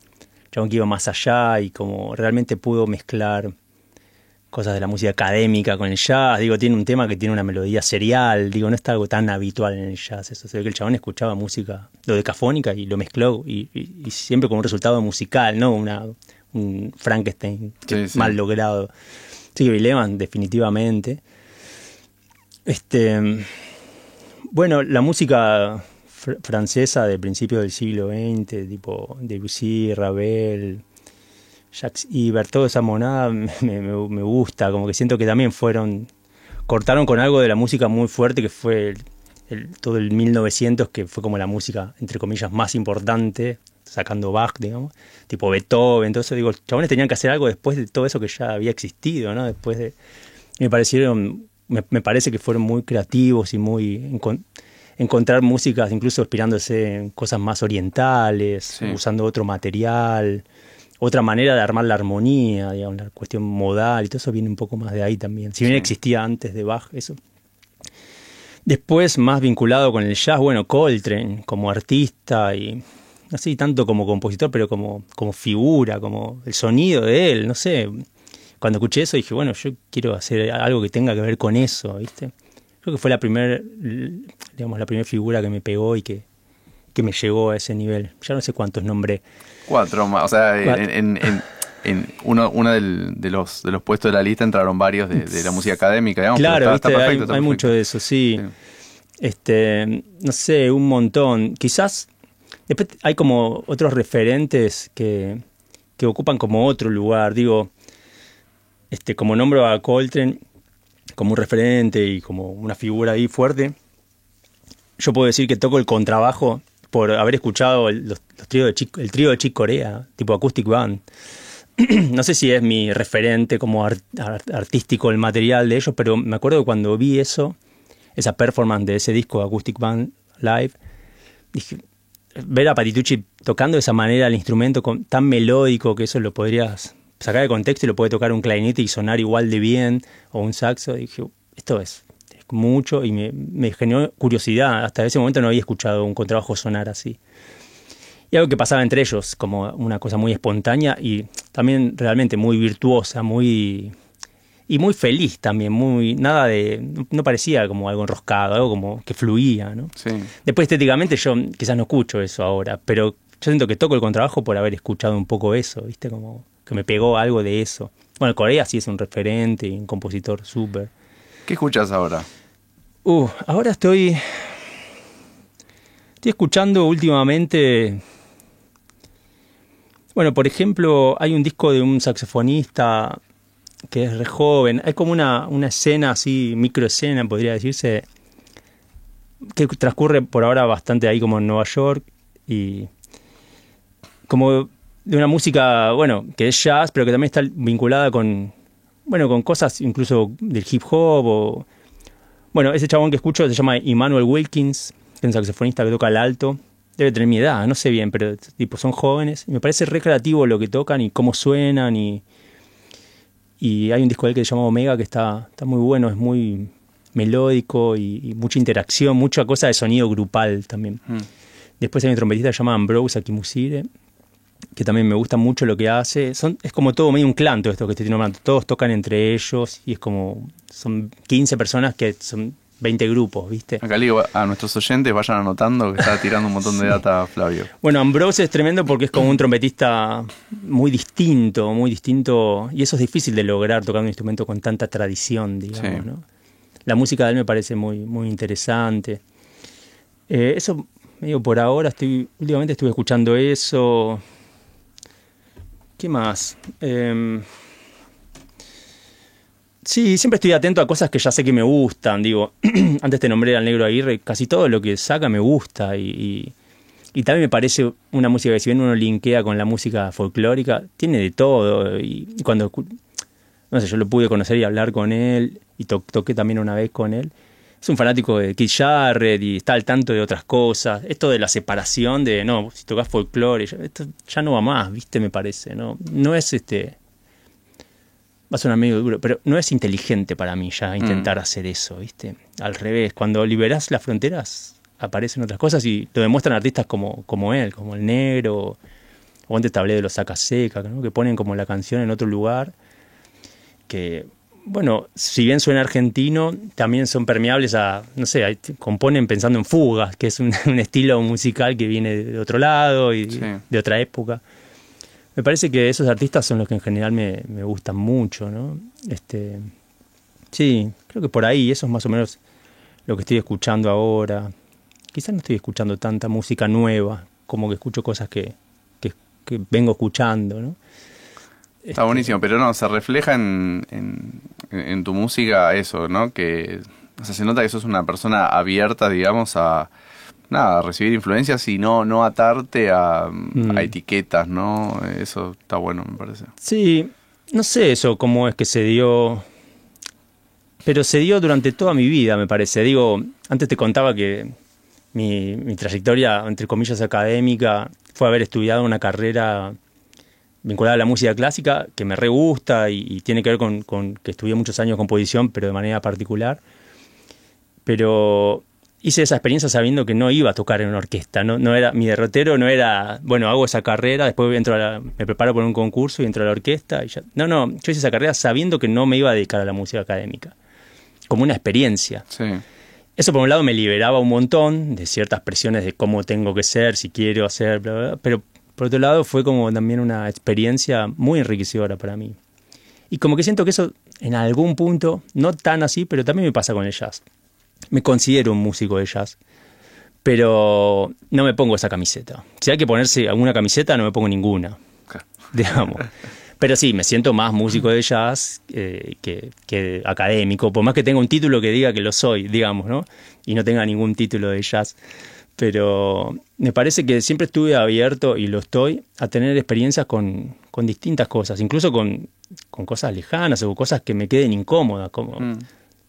S2: que iba más allá y como realmente pudo mezclar cosas de la música académica con el jazz. Digo, tiene un tema que tiene una melodía serial. Digo, no está algo tan habitual en el jazz. Eso se ve que el chabón escuchaba música, lo decafónica, y lo mezcló, y, y- y siempre con un resultado musical, ¿no? Una, un Frankenstein que
S1: Sí, sí.
S2: mal logrado. Sí, que Bill Evans, definitivamente. Este. Bueno, la música fr- francesa de principios del siglo XX, tipo Debussy, Ravel, Jacques Ibert, toda esa monada me, me- me gusta, como que siento que también fueron, cortaron con algo de la música muy fuerte que fue el- el- todo el 1900, que fue como la música, entre comillas, más importante, sacando Bach, digamos, tipo Beethoven, entonces digo, los chabones tenían que hacer algo después de todo eso que ya había existido, ¿no? Después de... Me parecieron, me, me parece que fueron muy creativos y muy... encon- encontrar músicas incluso inspirándose en cosas más orientales,
S1: Sí.
S2: usando otro material, otra manera de armar la armonía, digamos, la cuestión modal y todo eso viene un poco más de ahí también. Si bien
S1: Sí.
S2: existía antes de Bach eso. Después, más vinculado con el jazz, bueno, Coltrane como artista y así tanto como compositor, pero como, como figura, como el sonido de él, no sé. Cuando escuché eso dije, bueno, yo quiero hacer algo que tenga que ver con eso, ¿viste? Creo que fue la primer, digamos, la primera figura que me pegó y que, que me llegó a ese nivel. Ya no sé cuántos nombré.
S1: Cuatro más. O sea,
S2: Cuatro.
S1: en, en- uno, uno del- de, los, de los puestos de la lista entraron varios de, de la música académica, digamos.
S2: claro,
S1: está-
S2: ¿viste?
S1: está
S2: hay,
S1: perfecto, está
S2: hay
S1: perfecto.
S2: mucho de eso, sí.
S1: Sí.
S2: Este, no sé, un montón. Quizás después hay como otros referentes que, que ocupan como otro lugar. Digo, este, como nombro a Coltrane como un referente y como una figura ahí fuerte, yo puedo decir que toco el contrabajo por haber escuchado el, tríos de Chick- el trío de Chick Corea, tipo Acoustic Band. no sé si es mi referente como ar- ar- artístico el material de ellos, pero me acuerdo que cuando vi eso, esa performance de ese disco Acoustic Band Live, dije, ver a Patitucci tocando de esa manera el instrumento tan melódico que eso lo podrías sacar de contexto y lo puede tocar un clarinete y sonar igual de bien, o un saxo, dije, esto es, es mucho y me, me generó curiosidad, hasta ese momento no había escuchado un contrabajo sonar así. y algo que pasaba entre ellos, como una cosa muy espontánea y también realmente muy virtuosa, muy y muy feliz también, muy nada de no parecía como algo enroscado, algo como que fluía, ¿no?
S1: Sí.
S2: Después estéticamente yo quizás no escucho eso ahora, pero yo siento que toco el contrabajo por haber escuchado un poco eso, ¿viste? Como que me pegó algo de eso. Bueno, Corea sí es un referente y un compositor súper.
S1: ¿Qué escuchas ahora?
S2: Uh, ahora estoy estoy escuchando últimamente bueno, por ejemplo, hay un disco de un saxofonista que es re joven. Hay como una, una escena así, microescena, podría decirse, que transcurre por ahora bastante ahí como en Nueva York y como de una música, bueno, que es jazz, pero que también está vinculada con, bueno, con cosas incluso del hip hop o... Bueno, ese chabón que escucho se llama Emmanuel Wilkins, que es un saxofonista que toca al alto debe tener mi edad, no sé bien, pero tipo son jóvenes. me parece recreativo lo que tocan y cómo suenan y, y hay un disco de él que se llama Omega que está, está muy bueno, es muy melódico y, mucha interacción, mucha cosa de sonido grupal también. Mm. Después hay un trompetista que se llama Ambrose Akimusire, que también me gusta mucho lo que hace. Son, es como todo medio un clan todo esto que estoy nombrando. Todos tocan entre ellos y es como, son 15 personas que son 20 grupos, ¿viste?
S1: Acá le digo a nuestros oyentes vayan anotando que está tirando un montón de data Flavio.
S2: Bueno, Ambrose es tremendo porque es como un trompetista muy distinto, muy distinto, y eso es difícil de lograr tocando un instrumento con tanta tradición, digamos, ¿no? La música de él me parece muy, muy interesante. Eh, eso, medio por ahora, estoy, últimamente estuve escuchando eso. ¿Qué más? Eh, Sí, siempre estoy atento a cosas que ya sé que me gustan. Digo, antes te nombré al Negro Aguirre, casi todo lo que saca me gusta y, y, también me parece una música que si bien uno linkea con la música folclórica, tiene de todo. Y, cuando, no sé, yo lo pude conocer y hablar con él y toqué también una vez con él. Es un fanático de Keith Jarrett y está al tanto de otras cosas. Esto de la separación de, no, si tocas folclore, esto ya no va más, ¿viste? Me parece, ¿no? No es este va a sonar medio duro, pero no es inteligente para mí ya intentar mm. hacer eso, ¿viste? Al revés, cuando liberás las fronteras aparecen otras cosas y lo demuestran artistas como, como él, como el negro, o antes te hablé de los Sacaseca, ¿no? que ponen como la canción en otro lugar, que, bueno, si bien suena argentino, también son permeables a, no sé, componen pensando en fugas, que es un, estilo musical que viene de otro lado y de otra época me parece que esos artistas son los que en general me, me gustan mucho, ¿no? Este, sí, creo que por ahí, eso es más o menos lo que estoy escuchando ahora. Quizás no estoy escuchando tanta música nueva, como que escucho cosas que, que, vengo escuchando, ¿no?
S1: Está buenísimo, pero no, se refleja en, en, en, tu música eso, ¿no? Que o sea, se nota que sos una persona abierta, digamos, a, nada, recibir influencias y no, no atarte a, mm. etiquetas, ¿no? Eso está bueno, me parece.
S2: Sí, no sé eso cómo es que se dio, pero se dio durante toda mi vida, me parece. Digo, antes te contaba que mi, mi trayectoria, entre comillas, académica, fue haber estudiado una carrera vinculada a la música clásica, que me re gusta y, y tiene que ver con, con, que estudié muchos años composición, pero de manera particular. Pero hice esa experiencia sabiendo que no iba a tocar en una orquesta, no, no era mi derrotero no era, bueno, hago esa carrera, después entro a me preparo por un concurso y entro a la orquesta y ya. No, no, yo hice esa carrera sabiendo que no me iba a dedicar a la música académica, como una experiencia.
S1: Sí.
S2: Eso por un lado me liberaba un montón de ciertas presiones de cómo tengo que ser, si quiero hacer, bla, bla, pero por otro lado fue como también una experiencia muy enriquecedora para mí. Y como que siento que eso en algún punto, no tan así, pero también me pasa con el jazz me considero un músico de jazz, pero no me pongo esa camiseta. Si hay que ponerse alguna camiseta, no me pongo ninguna, digamos. Pero sí, me siento más músico de jazz eh, que, académico, por más que tenga un título que diga que lo soy, digamos, ¿no? Y no tenga ningún título de jazz. Pero me parece que siempre estuve abierto, y lo estoy, a tener experiencias con, distintas cosas, incluso con, cosas lejanas o cosas que me queden incómodas, como... Mm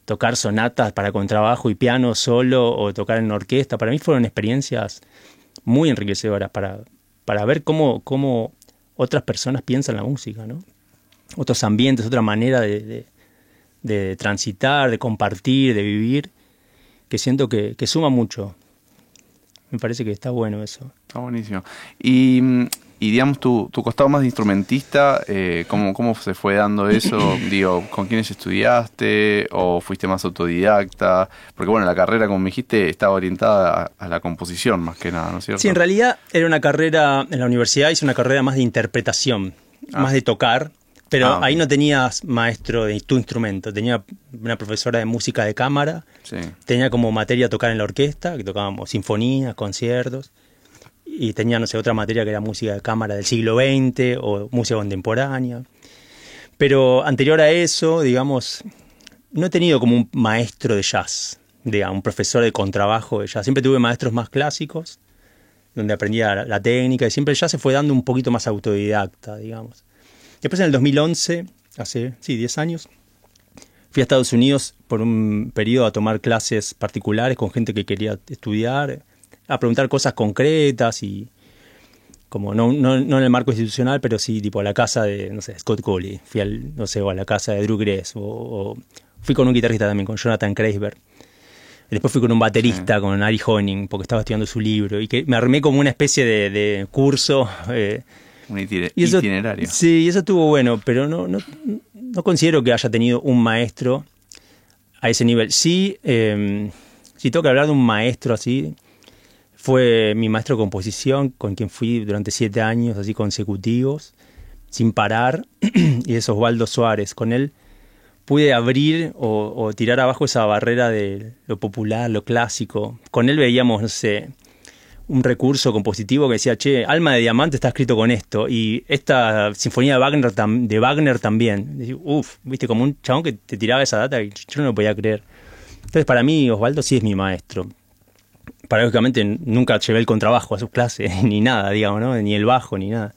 S2: tocar sonatas para contrabajo y piano solo o tocar en orquesta. Para mí fueron experiencias muy enriquecedoras para, para ver cómo, cómo otras personas piensan la música, ¿no? Otros ambientes, otra manera de, de, transitar, de compartir, de vivir, que siento que, que suma mucho. Me parece que está bueno eso.
S1: Está buenísimo. Y, mm, y digamos, tu, tu costado más de instrumentista, eh, ¿cómo, ¿cómo se fue dando eso? Digo, ¿con quiénes estudiaste o fuiste más autodidacta? Porque bueno, la carrera, como me dijiste, estaba orientada a, a la composición más que nada, ¿no es cierto?
S2: Sí, en realidad era una carrera, en la universidad hice una carrera más de interpretación,
S1: Ah.
S2: más de tocar, pero
S1: Ah,
S2: ahí no tenías maestro de tu instrumento, tenía una profesora de música de cámara,
S1: Sí.
S2: tenía como materia tocar en la orquesta, que tocábamos sinfonías, conciertos, y tenía, no sé, otra materia que era música de cámara del siglo XX o música contemporánea. Pero anterior a eso, digamos, no he tenido como un maestro de jazz, digamos, un profesor de contrabajo de jazz. Siempre tuve maestros más clásicos, donde aprendía la, la técnica, y siempre el jazz se fue dando un poquito más autodidacta, digamos. Después en el 2011, hace, sí, 10 años, fui a Estados Unidos por un periodo a tomar clases particulares con gente que quería estudiar, a preguntar cosas concretas y como no, no, no en el marco institucional, pero sí tipo a la casa de, no sé, Scott Colley, fui al, no sé, o a la casa de Drew Gress, o, o fui con un guitarrista también, con Jonathan Kreisberg. Después fui con un baterista, con Ari Honing, porque estaba estudiando su libro, y que me armé como una especie de, de curso. eh,
S1: Un
S2: y eso,
S1: itinerario.
S2: Sí, y eso estuvo bueno, pero no, no, no considero que haya tenido un maestro a ese nivel. Sí, eh, si tengo que hablar de un maestro así, fue mi maestro de composición, con quien fui durante siete años así consecutivos, sin parar, y es Osvaldo Suárez. Con él pude abrir o, o tirar abajo esa barrera de lo popular, lo clásico. Con él veíamos, no sé, un recurso compositivo que decía, che, Alma de Diamante está escrito con esto, y esta sinfonía de Wagner, de Wagner también. Uf, viste, como un chabón que te tiraba esa data y yo no lo podía creer. Entonces, para mí, Osvaldo sí es mi maestro. Paradójicamente, nunca llevé el contrabajo a sus clases, ni nada, digamos, ¿no? Ni el bajo, ni nada.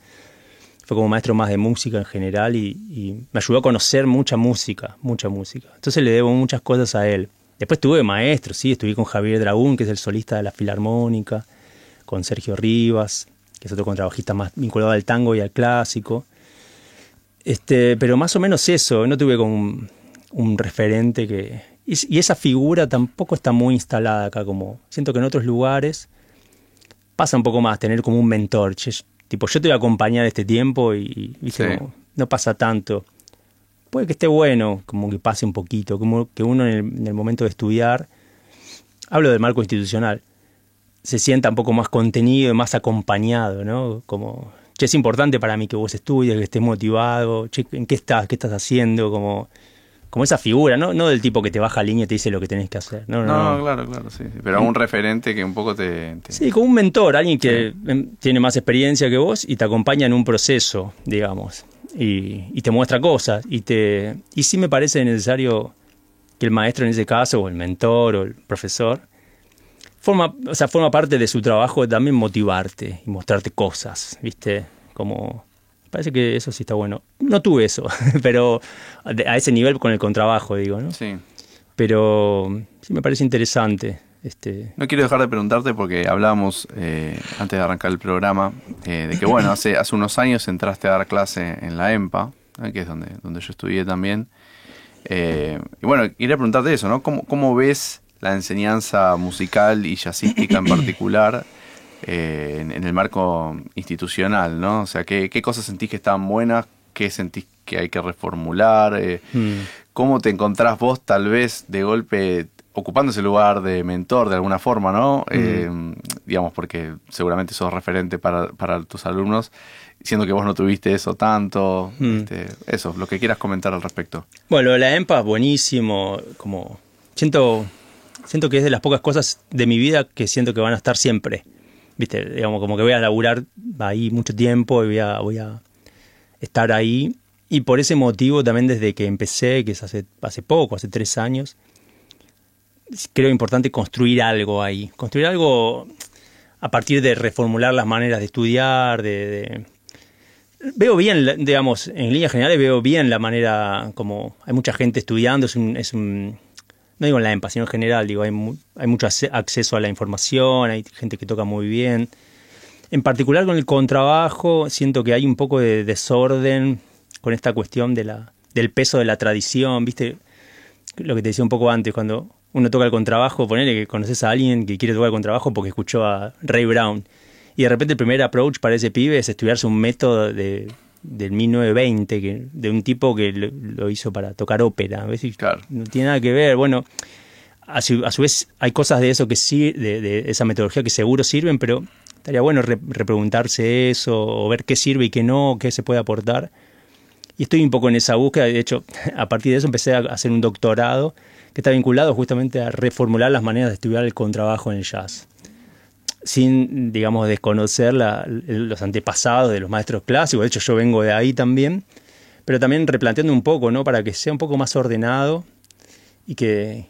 S2: Fue como maestro más de música en general y, me ayudó a conocer mucha música, mucha música. Entonces le debo muchas cosas a él. Después tuve maestros, sí, estuve con Javier Dragún, que es el solista de la Filarmónica, con Sergio Rivas, que es otro contrabajista más vinculado al tango y al clásico. Este, pero más o menos eso, no tuve como un, un referente que... Y, y esa figura tampoco está muy instalada acá, como siento que en otros lugares pasa un poco más tener como un mentor. che, tipo, yo te voy a acompañar este tiempo y, y, ¿viste?
S1: Sí.
S2: Como no pasa tanto. Puede que esté bueno, como que pase un poquito, como que uno en el, en el momento de estudiar, hablo del marco institucional, se sienta un poco más contenido y más acompañado, ¿no? Como, che, es importante para mí que vos estudies, que estés motivado, che, ¿en qué estás? ¿Qué estás haciendo? Como, como esa figura, ¿no? No del tipo que te baja línea y te dice lo que tenés que hacer. No, no,
S1: No,
S2: no.
S1: claro, claro, sí. sí. Pero un referente que un poco te... te-
S2: Sí, como un mentor, alguien que em, tiene más experiencia que vos y te acompaña en un proceso, digamos, y, y te muestra cosas. Y, te, y sí me parece necesario que el maestro en ese caso, o el mentor, o el profesor, forma, o sea, forma parte de su trabajo también motivarte y mostrarte cosas, ¿viste? Como... Parece que eso sí está bueno. No tuve eso, pero a ese nivel con el contrabajo, digo, ¿no?
S1: Sí.
S2: Pero sí me parece interesante. Este,
S1: No quiero dejar de preguntarte porque hablábamos eh, antes de arrancar el programa eh, de que, bueno, hace, hace unos años entraste a dar clase en la EMPA, ¿eh? que es donde, donde yo estudié también. Eh, y bueno, quería preguntarte eso, ¿no? ¿Cómo, cómo ves la enseñanza musical y jazzística en particular eh, en, en el marco institucional, ¿no? O sea, ¿qué, qué cosas sentís que estaban buenas? ¿Qué sentís que hay que reformular? Eh,
S2: mm.
S1: ¿Cómo te encontrás vos tal vez de golpe ocupando ese lugar de mentor de alguna forma, ¿no? Eh, digamos, porque seguramente sos referente para, para tus alumnos, siendo que vos no tuviste eso tanto.
S2: Mm.
S1: este, eso, lo que quieras comentar al respecto.
S2: Bueno, la EMPA, buenísimo. Como siento, siento que es de las pocas cosas de mi vida que siento que van a estar siempre. Viste, digamos, como que voy a laburar ahí mucho tiempo y voy a, estar ahí. Y por ese motivo también desde que empecé, que es hace, hace poco, hace tres años, creo importante construir algo ahí. Construir algo a partir de reformular las maneras de estudiar, de, Veo bien, digamos, en líneas generales veo bien la manera como hay mucha gente estudiando, es es un no digo en la EMPA, en general, digo, hay, mu- hay mucho acceso a la información, hay gente que toca muy bien. En particular con el contrabajo, siento que hay un poco de desorden con esta cuestión del peso de la tradición, ¿viste? Lo que te decía un poco antes, cuando uno toca el contrabajo, ponele que conoces a alguien que quiere tocar el contrabajo porque escuchó a Ray Brown. Y de repente el primer approach para ese pibe es estudiarse un método de, del 1920, que, de un tipo que lo, lo hizo para tocar ópera. ¿ves?
S1: Claro.
S2: No tiene nada que ver. Bueno, a su, a su vez hay cosas de eso que sí, de, de esa metodología que seguro sirven, pero estaría bueno re- repreguntarse eso, o ver qué sirve y qué no, qué se puede aportar. Y estoy un poco en esa búsqueda. De hecho, a partir de eso empecé a hacer un doctorado que está vinculado justamente a reformular las maneras de estudiar el contrabajo en el jazz. Sin, digamos, desconocer la- los antepasados de los maestros clásicos. De hecho, yo vengo de ahí también. Pero también replanteando un poco, ¿no? Para que sea un poco más ordenado y que,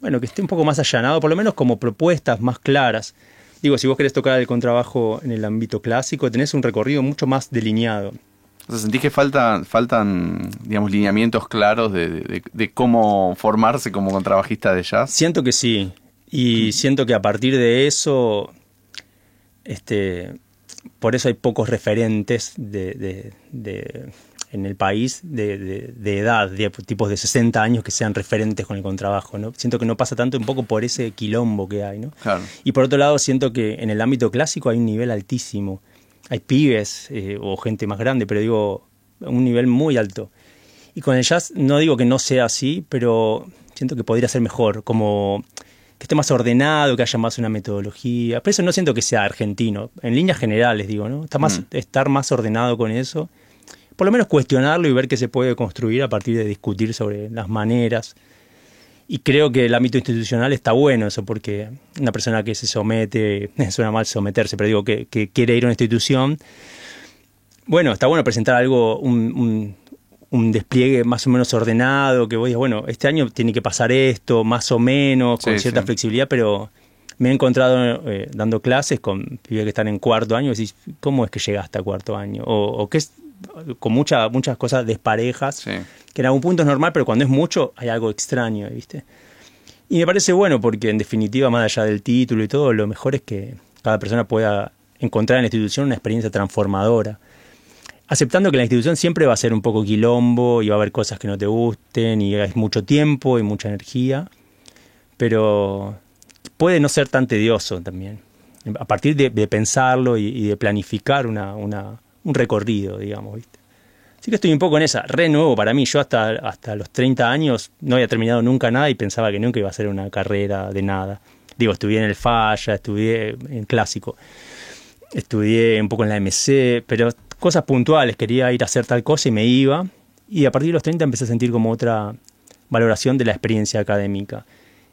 S2: bueno, que esté un poco más allanado, por lo menos como propuestas más claras. Digo, si vos querés tocar el contrabajo en el ámbito clásico, tenés un recorrido mucho más delineado.
S1: O sea, ¿sentís que faltan, faltan digamos, lineamientos claros de, de- de cómo formarse como contrabajista de jazz?
S2: Siento que sí. Y siento que a partir de eso, este, por eso hay pocos referentes de, de- de- en el país de, de- de edad, de tipos de 60 años que sean referentes con el contrabajo. ¿no? Siento que no pasa tanto un poco por ese quilombo que hay. ¿no?
S1: Claro.
S2: Y por otro lado, siento que en el ámbito clásico hay un nivel altísimo. Hay pibes eh, o gente más grande, pero digo, un nivel muy alto. Y con el jazz no digo que no sea así, pero siento que podría ser mejor, como que esté más ordenado, que haya más una metodología. Pero eso no siento que sea argentino, en líneas generales digo, ¿no? Está más,
S1: Mm.
S2: estar más ordenado con eso. Por lo menos cuestionarlo y ver qué se puede construir a partir de discutir sobre las maneras. Y creo que el ámbito institucional está bueno eso, porque una persona que se somete, suena mal someterse, pero digo que, que quiere ir a una institución, bueno, está bueno presentar algo, un, un- un despliegue más o menos ordenado, que vos digas, bueno, este año tiene que pasar esto, más o menos, con
S1: Sí,
S2: cierta
S1: sí.
S2: flexibilidad, pero me he encontrado eh, dando clases con pibes que están en cuarto año y decís, ¿cómo es que llegaste a cuarto año? O, o que es con mucha, muchas cosas desparejas,
S1: Sí.
S2: que en algún punto es normal, pero cuando es mucho hay algo extraño, ¿viste? Y me parece bueno porque en definitiva, más allá del título y todo, lo mejor es que cada persona pueda encontrar en la institución una experiencia transformadora. Aceptando que la institución siempre va a ser un poco quilombo y va a haber cosas que no te gusten y es mucho tiempo y mucha energía, pero puede no ser tan tedioso también. A partir de, pensarlo y, de planificar una, una- un recorrido, digamos, ¿viste? Así que estoy un poco en esa, re nuevo para mí. Yo hasta, hasta los 30 años no había terminado nunca nada y pensaba que nunca iba a hacer una carrera de nada. Digo, estudié en el Falla, estudié en clásico, estudié un poco en la MC, pero cosas puntuales, quería ir a hacer tal cosa y me iba. Y a partir de los 30 empecé a sentir como otra valoración de la experiencia académica.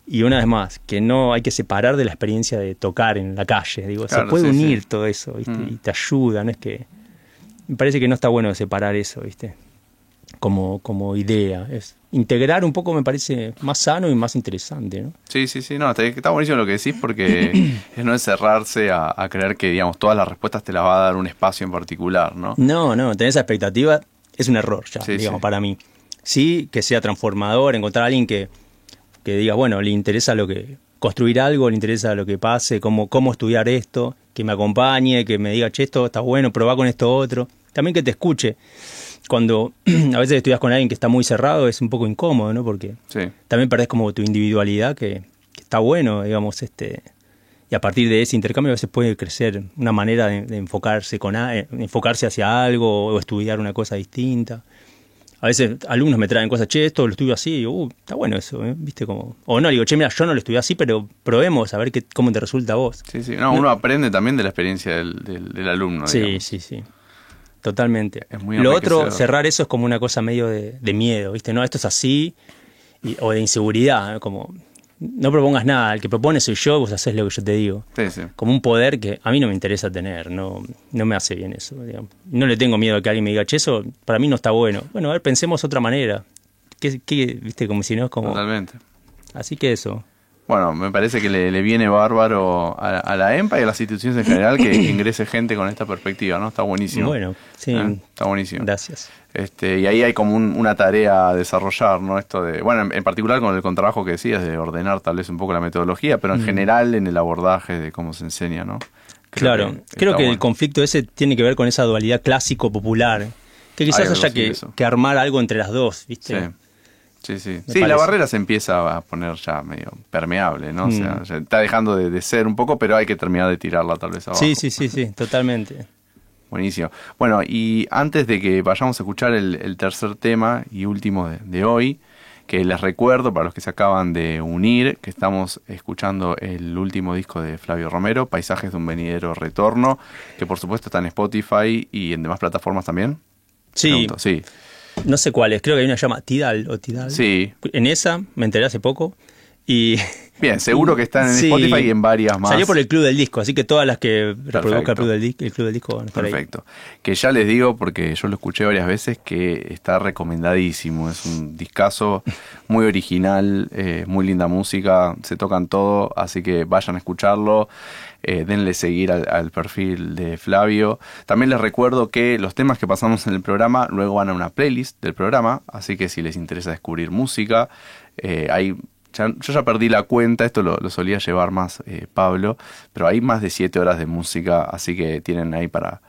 S2: Y una vez más, que no hay que separar de la experiencia de tocar en la calle. Digo,
S1: Claro,
S2: se puede
S1: sí,
S2: unir
S1: sí.
S2: todo eso, ¿viste?
S1: Mm.
S2: Y te ayuda, no es que me parece que no está bueno separar eso, ¿viste? Como, como idea. Es integrar un poco me parece más sano y más interesante, ¿no?
S1: Sí, sí, sí, no, está, está buenísimo lo que decís porque es no encerrarse a, a creer que, digamos, todas las respuestas te las va a dar un espacio en particular, ¿no?
S2: No, no, tener esa expectativa es un error ya,
S1: Sí,
S2: digamos,
S1: sí.
S2: para mí. Sí, que sea transformador, encontrar a alguien que, que diga, bueno, le interesa lo que construir algo, le interesa lo que pase, cómo, cómo estudiar esto, que me acompañe, que me diga, che, esto está bueno, probá con esto otro. También que te escuche. Cuando a veces estudias con alguien que está muy cerrado es un poco incómodo, ¿no? Porque
S1: Sí,
S2: también perdés como tu individualidad, que, que está bueno, digamos, este y a partir de ese intercambio a veces puede crecer una manera de, de enfocarse con a- eh, enfocarse hacia algo o estudiar una cosa distinta. A veces alumnos me traen cosas, che, esto lo estudio así, y digo, uh, está bueno eso, ¿eh? ¿viste? Como, o no, digo, che, mira, yo no lo estudié así, pero probemos a ver qué, cómo te resulta a vos.
S1: sí, sí. No, uno aprende también de la experiencia del, del, del alumno.
S2: Sí,
S1: digamos.
S2: sí, sí. Totalmente.
S1: Es muy
S2: Lo otro, cerrar eso es como una cosa medio de, de miedo, ¿viste? No, esto es así, y- o de inseguridad, como no propongas nada, el que propone soy yo, vos haces lo que yo te digo.
S1: Sí, sí.
S2: Como un poder que a mí no me interesa tener, no, no me hace bien eso. digamos. No le tengo miedo a que alguien me diga, che, eso para mí no está bueno. Bueno, a ver, pensemos otra manera. ¿Qué, qué, viste? Como si no es como...
S1: Totalmente.
S2: Así que eso.
S1: Bueno, me parece que le, le viene bárbaro a, a la EMPA y a las instituciones en general que ingrese gente con esta perspectiva, ¿no? Está buenísimo.
S2: Bueno, sí.
S1: ¿Eh? Está buenísimo.
S2: Gracias.
S1: Este, y ahí hay como un- una tarea a desarrollar, ¿no? Esto de, bueno, en, en particular con el contrabajo que decías, de ordenar tal vez un poco la metodología, pero en general en el abordaje de cómo se enseña, ¿no? Creo
S2: claro,
S1: que
S2: creo que el conflicto ese tiene que ver con esa dualidad clásico-popular. Que quizás haya que, que armar algo entre las dos, ¿viste?
S1: Sí. Sí, sí. Sí, la barrera se empieza a poner ya medio permeable, ¿no? O sea,
S2: Mm.
S1: ya está dejando de, de ser un poco, pero hay que terminar de tirarla tal vez abajo.
S2: Sí, sí, sí, sí, totalmente.
S1: Buenísimo. Bueno, y antes de que vayamos a escuchar el, el tercer tema y último de, de hoy, que les recuerdo para los que se acaban de unir, que estamos escuchando el último disco de Flavio Romero, Paisajes de un venidero retorno, que por supuesto está en Spotify y en demás plataformas también.
S2: Sí,
S1: Pregunto, sí.
S2: No sé cuál es, creo que hay una que se llama Tidal o Tidal.
S1: Sí.
S2: En esa me enteré hace poco y...
S1: Bien, seguro que están en
S2: Sí.
S1: Spotify y en varias más.
S2: Salió por el Club del Disco, así que todas las que reproduzca el. Club del, el Club del Disco van a estar ahí.
S1: Perfecto. Que ya les digo, porque yo lo escuché varias veces, que está recomendadísimo. Es un discazo muy original, eh, muy linda música, se tocan todo, así que vayan a escucharlo. eh, denle seguir al, al perfil de Flavio. También les recuerdo que los temas que pasamos en el programa luego van a una playlist del programa, así que si les interesa descubrir música, eh, hay ya- yo ya perdí la cuenta, esto lo, solía llevar más eh, Pablo, pero hay más de siete horas de música, así que tienen ahí para,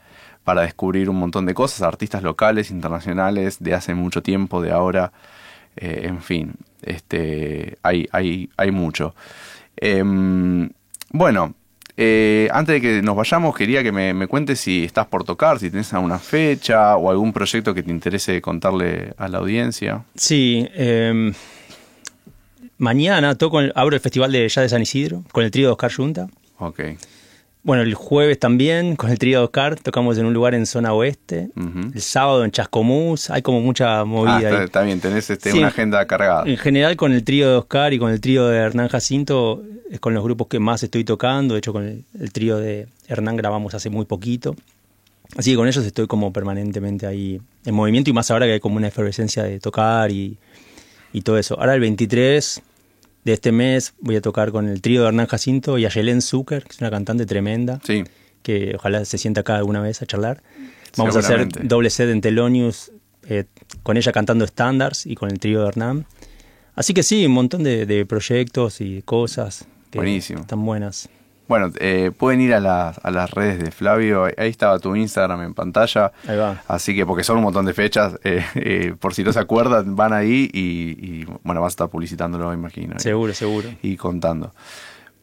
S1: para descubrir un montón de cosas, artistas locales, internacionales, de hace mucho tiempo, de ahora, eh, en fin, este, hay, hay, hay mucho. Em, bueno, eh, antes de que nos vayamos, quería que me, me cuentes si estás por tocar, si tienes alguna fecha o algún proyecto que te interese contarle a la audiencia.
S2: Sí, eh, mañana toco, el- abro el Festival de Jazz de San Isidro con el trío de Oscar Junta.
S1: Ok.
S2: Bueno, el jueves también con el trío de Oscar tocamos en un lugar en zona oeste. El sábado en Chascomús, hay como mucha movida
S1: Ah, está,
S2: ahí.
S1: está bien, tenés este,
S2: Sí.
S1: una agenda cargada.
S2: En general con el trío de Oscar y con el trío de Hernán Jacinto es con los grupos que más estoy tocando. De hecho, con el, el trío de Hernán grabamos hace muy poquito. Así que con ellos estoy como permanentemente ahí en movimiento y más ahora que hay como una efervescencia de tocar y, y todo eso. Ahora el 23 de este mes voy a tocar con el trío de Hernán Jacinto y a Yelén Zucker, que es una cantante tremenda,
S1: Sí,
S2: que ojalá se sienta acá alguna vez a charlar. Vamos a hacer doble set en Telonius, eh, con ella cantando Standards y con el trío de Hernán. Así que sí, un montón de, de proyectos y cosas que
S1: Buenísimo.
S2: están buenas.
S1: Bueno, eh, pueden ir a, las- a las redes de Flavio, ahí estaba tu Instagram en pantalla.
S2: Ahí va.
S1: Así que, porque son un montón de fechas, eh, eh, por si no se acuerdan, van ahí y, y, bueno, vas a estar publicitándolo, imagino. y-
S2: Seguro, seguro.
S1: Y contando.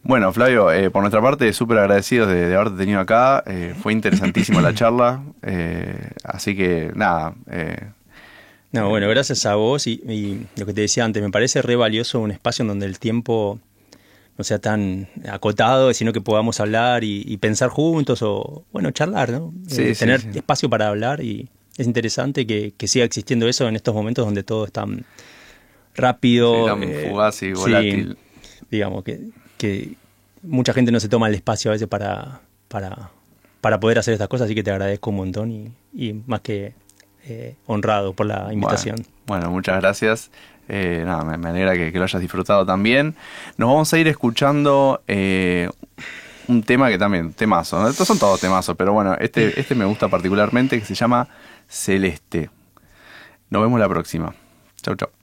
S1: Bueno, Flavio, eh, por nuestra parte, súper agradecidos de, de haberte tenido acá. fue interesantísima la charla. así que, nada,
S2: No, bueno, gracias a vos y, y lo que te decía antes, me parece re valioso un espacio en donde el tiempo no sea tan acotado, sino que podamos hablar y, y pensar juntos o, bueno, charlar, ¿no?
S1: Sí,
S2: Eh,
S1: sí,
S2: tener
S1: sí.
S2: espacio para hablar y es interesante que, que siga existiendo eso en estos momentos donde todo es tan rápido.
S1: Sí, tan
S2: eh,
S1: fugaz y volátil.
S2: digamos, que, que mucha gente no se toma el espacio a veces para, para, para poder hacer estas cosas, así que te agradezco un montón y, y más que eh, honrado por la invitación.
S1: Bueno, bueno, muchas gracias. Eh, nada, me, alegra que, lo hayas disfrutado también. Nos vamos a ir escuchando eh, un tema que también, temazo. Estos son todos temazos, pero bueno, este, este me gusta particularmente, que se llama Celeste. Nos vemos la próxima. Chau, chau.